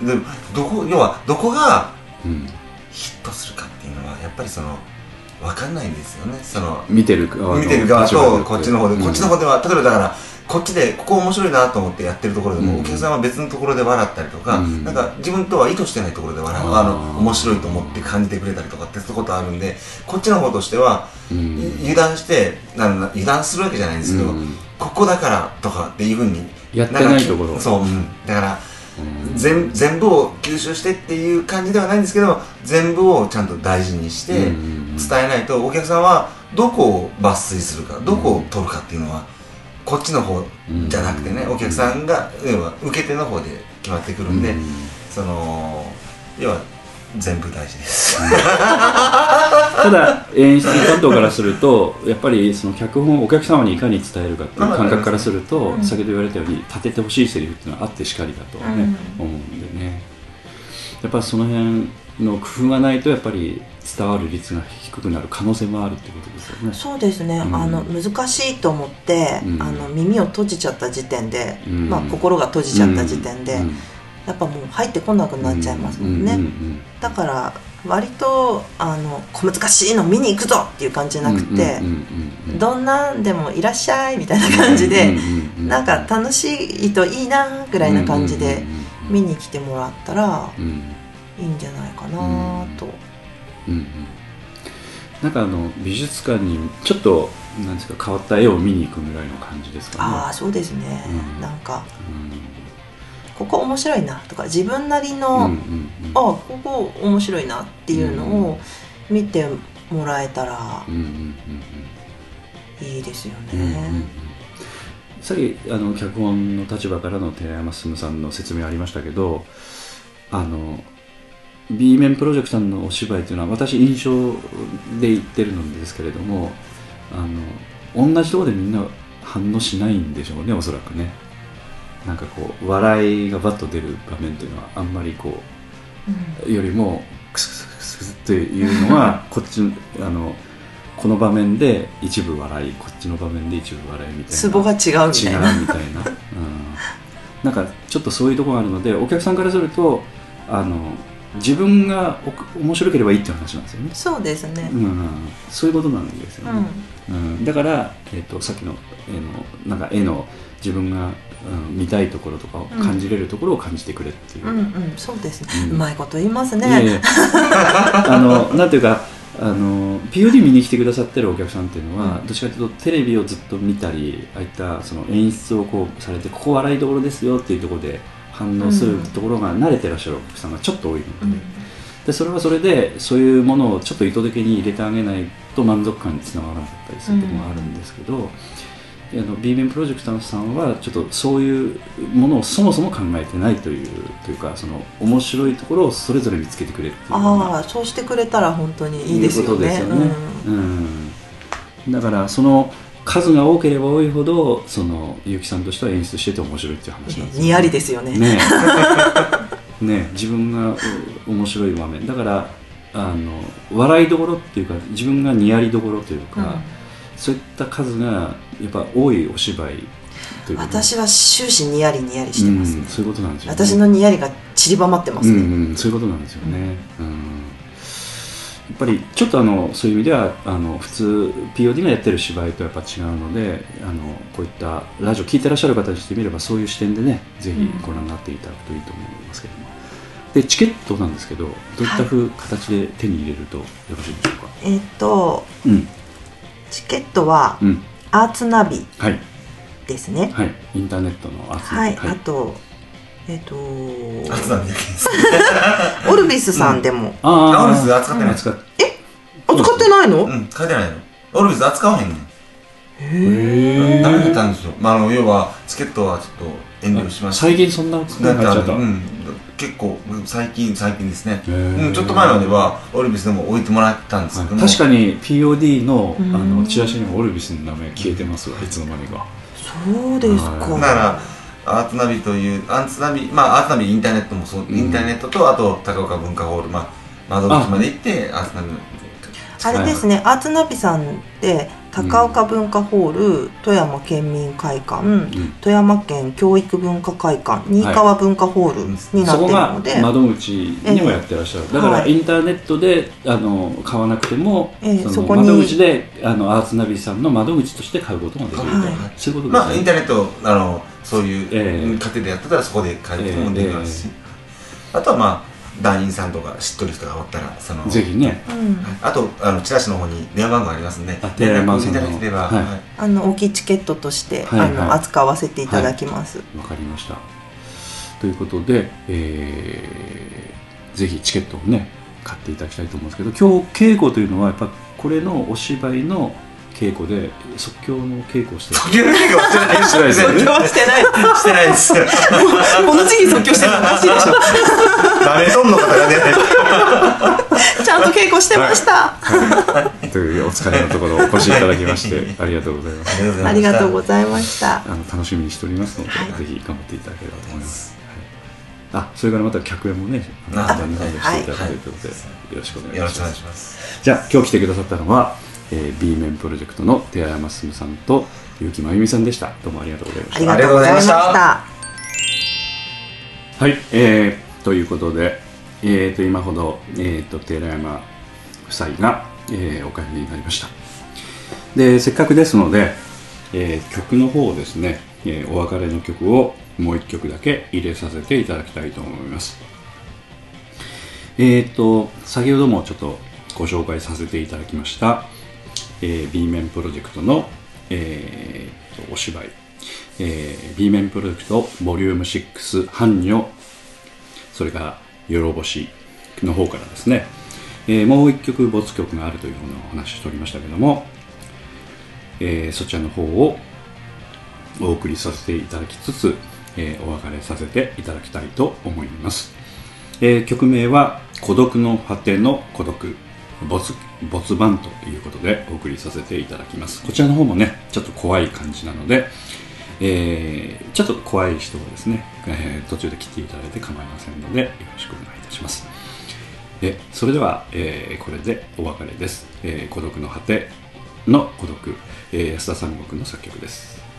でどこ要はどこがうん。ヒットするかっていうのはやっぱりその分かんないんですよね。その見てる側の見てる側とこっちの方で、うんこっちの方では。例えばだからこっちでここ面白いなと思ってやってるところでも、うん。お客さんは別のところで笑ったりとか、うん。なんか自分とは意図してないところで笑うあの面白いと思って感じてくれたりとかってそういうことあるんでこっちの方としては、油断して油断するわけじゃないんですけど、うん。ここだからとかっていうふうにやってないところ。そう、うん、だからうん。全全部を吸収してっていう感じではないんですけど全部をちゃんと大事にしてうん。伝えないとお客さんはどこを抜粋するかどこを取るかっていうのはこっちの方じゃなくてねうん。お客さんが要は受け手の方で決まってくるんでうん。その要は全部大事です。ただ演出担当からするとやっぱりその脚本をお客様にいかに伝えるかっていう感覚からすると、うん。先ほど言われたように立ててほしいセリフっていうのはあってしかりだとはね、うん。思うんでね。やっぱその辺の工夫がないとやっぱり伝わる率が低くなる可能性もあるってことですよね。そうですね、うん。あの難しいと思って、うん。あの耳を閉じちゃった時点で、うん。まあ、心が閉じちゃった時点で、うん。やっぱもう入ってこなくなっちゃいますもんね、だから割とあの小難しいの見に行くぞっていう感じじゃなくて、どんなんでもいらっしゃいみたいな感じで、なんか楽しいといいなぐらいな感じで見に来てもらったらうん。いいんじゃないかなと、うんうん。なんかあの美術館にちょっとなんですか変わった絵を見に行くぐらいの感じですかね。ああそうですね、うん。なんかうん。ここ面白いなとか自分なりの、うんうんうん。あここ面白いなっていうのを見てもらえたらいいですようんうんうん。ね。さっきあの脚本の立場からの寺山進さんの説明ありましたけどあの B 面プロジェクトのお芝居というのは私印象で言ってるのですけれどもあの同じところでみんな反応しないんでしょうねおそらくね。なんかこう笑いがバッと出る場面というのはあんまりこうよりもクスクスクスクスっていうのはこっちあのこの場面で一部笑いこっちの場面で一部笑いみたいな。ツボが違うみたいな。違うみたいな、うん、なんかちょっとそういうところがあるのでお客さんからするとあの自分が面白ければいいっていう話なんですよね、そうですね。うんうんそういうことなんですようん、ね、うん。だから、えー、とさっきの絵のなんか絵の自分が、うん見たいところとかを感じれるところを感じてくれっていう、うんうん。そうですね、ううんまいこと言いますね。いやいや [LAUGHS] あのなんていうかあの POD 見に来てくださってるお客さんっていうのは、うん。どっちかというとテレビをずっと見たりああいったその演出をこうされてここ笑いどころですよっていうところで反応するところが慣れてらっしゃるお客さんがちょっと多いので,、うんでそれはそれでそういうものをちょっと意図的に入れてあげないと満足感につながらなかったりするところがあるんですけど、あの B 面プロジェクターさんはちょっとそういうものをそもそも考えてないというというかその面白いところをそれぞれ見つけてくれるっていうようなああそうしてくれたら本当にいいですよね。いうことですよね、うん。だからその数が多ければ多いほどその結城さんとしては演出してて面白いっていう話なんですよにやりですよね。ね。え [LAUGHS] ね。え自分がう面白い場面。だからあの笑いどころっていうか自分がにやりどころというか、そういった数がやっぱ多いお芝居私は終始にやりにやりしてます、うん、そういうことなんですよ、ね、私のにやりが散りばまってますね、うんうん、そういうことなんですよね、うん。やっぱりちょっとあのそういう意味ではあの普通 POD がやってる芝居とやっぱ違うのであのこういったラジオ聞いてらっしゃる方にしてみればそういう視点でねぜひご覧になっていただくといいと思いますけども、でチケットなんですけどどういったふう形で手に入れるとよろしいでしょうか、えっとうん。チケットはうん。アーツナビはい。ですね、はい。インターネットのアーツはい、はい。あとえっと熱なんでですオルビスさんでも、ああオルビス扱ってない。扱っあ使ってないの、うん書いてないの。オルビス扱わへんねん。へダメだったんですよ、まあ、あの要はチケットはちょっと遠慮しました最近そんな扱いになっちゃった、うん、結構最近最近ですね、うん、ちょっと前まではオルビスでも置いてもらったんですけど。も、確かに POD のあうん。のチラシにもオルビスの名前消えてますわいつの間にか。そうですか、はだからアーツナビというアーツナビまあアーツナビインターネットもそう、インターネットとあと高岡文化ホールまあ窓口まで行ってアーツナビの。あれですね、アーツナビさんって高岡文化ホール、富山県民会館、富山県教育文化会館新川文化ホールになってるそこがので、窓口にもやってらっしゃる、だからはいインターネットであの買わなくても、ええそこに。窓口であのアーツナビさんの窓口として買うことができると、はい。そういうことですね、まあインターネットあのそういうええ。家庭でやってたらそこで借りてもできますし、あとはまあ団員さんとか知っとる人がおったらそのぜひね。うん、あとあのチラシの方に電話番号ありますんであ電話番号いただければ、はい。はい。あの大きいチケットとして、はいはい。あの扱わせていただきます、わかりました。ということで、えーぜひチケットをね買っていただきたいと思うんですけど今日稽古というのはやっぱこれのお芝居の稽古で即興の稽古をしてる。即興の稽古はしてない [LAUGHS] してないです即興はしてない。してないです。この時期即興してるの？おかしいでしょ誰とんの方がね。[LAUGHS] ちゃんと稽古してました、というお疲れのところお越しいただきましてありがとうございます。ありがとうございました。あの楽しみにしておりますので、はい。ぜひ頑張っていただければと思います、はい、あそれからまた客演もね旦那さんでしていただくということで、よろしくお願いします。よろしくお願いします。じゃあ今日来てくださったのは、えー、B 面プロジェクトの手山進さんと結城真由美さんでした。どうもありがとうございました。ありがとうございました。はい、えー、ということで、えー、と今ほど、えー、と寺山夫妻が、えーお帰りになりました。でせっかくですので、えー曲の方をですね、えーお別れの曲をもう一曲だけ入れさせていただきたいと思います。えー、と先ほどもちょっとご紹介させていただきました、えー B 面プロジェクトの、えーお芝居、えー B 面プロジェクトボリューム6半女それから「よろぼし」の方からですね、えーもう一曲没曲があるというふうなお話ししておりましたけども、えーそちらの方をお送りさせていただきつつ、えーお別れさせていただきたいと思います、えー曲名は「孤独の果ての孤独」没没番ということでお送りさせていただきます。こちらの方もねちょっと怖い感じなので、えーちょっと怖い人はですね、えー途中で切っていただいて構いませんのでよろしくお願いいたします。でそれでは、えーこれでお別れです、えー孤独の果ての孤独、えー安田三国の作曲です「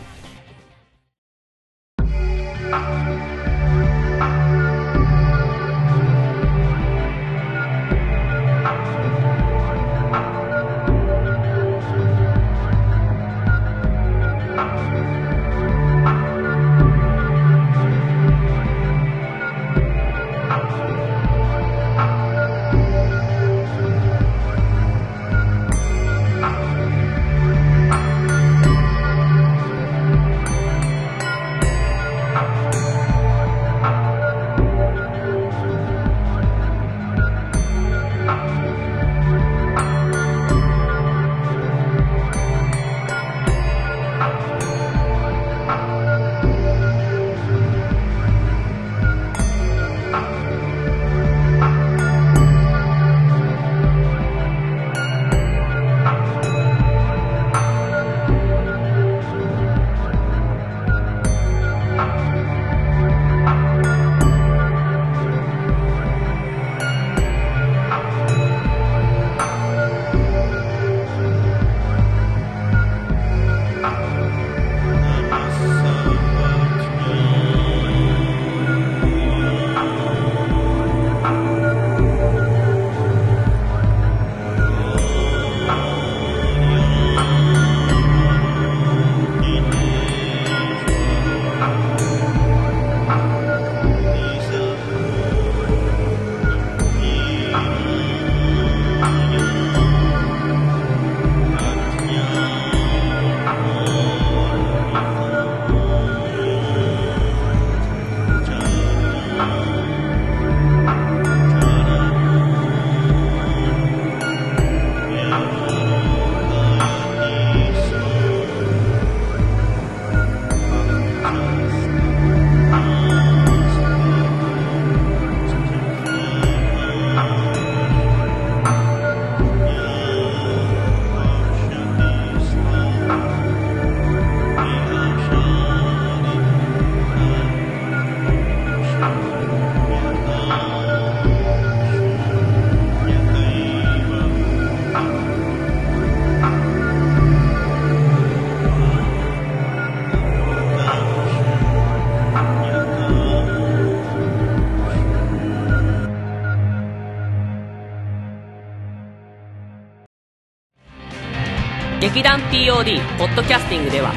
劇団 POD ポッドキャスティングでは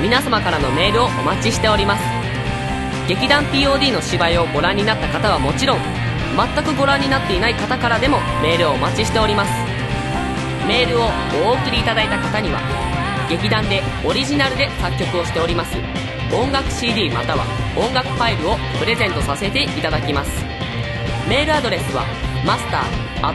皆様からのメールをお待ちしております。劇団 POD の芝居をご覧になった方はもちろん全くご覧になっていない方からでもメールをお待ちしております。メールをお送りいただいた方には劇団でオリジナルで作曲をしております音楽 CD または音楽ファイルをプレゼントさせていただきます。メールアドレスはマスターア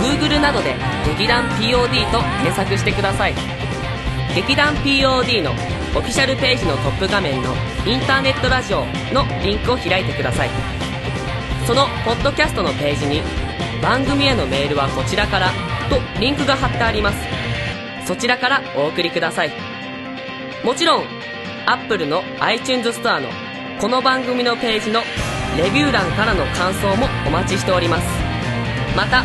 Google などで劇団 POD と検索してください。劇団 POD のオフィシャルページのトップ画面のインターネットラジオのリンクを開いてください。そのポッドキャストのページに番組へのメールはこちらからとリンクが貼ってあります。そちらからお送りください。もちろん Apple の iTunes ストアのこの番組のページのレビュー欄からの感想もお待ちしております。また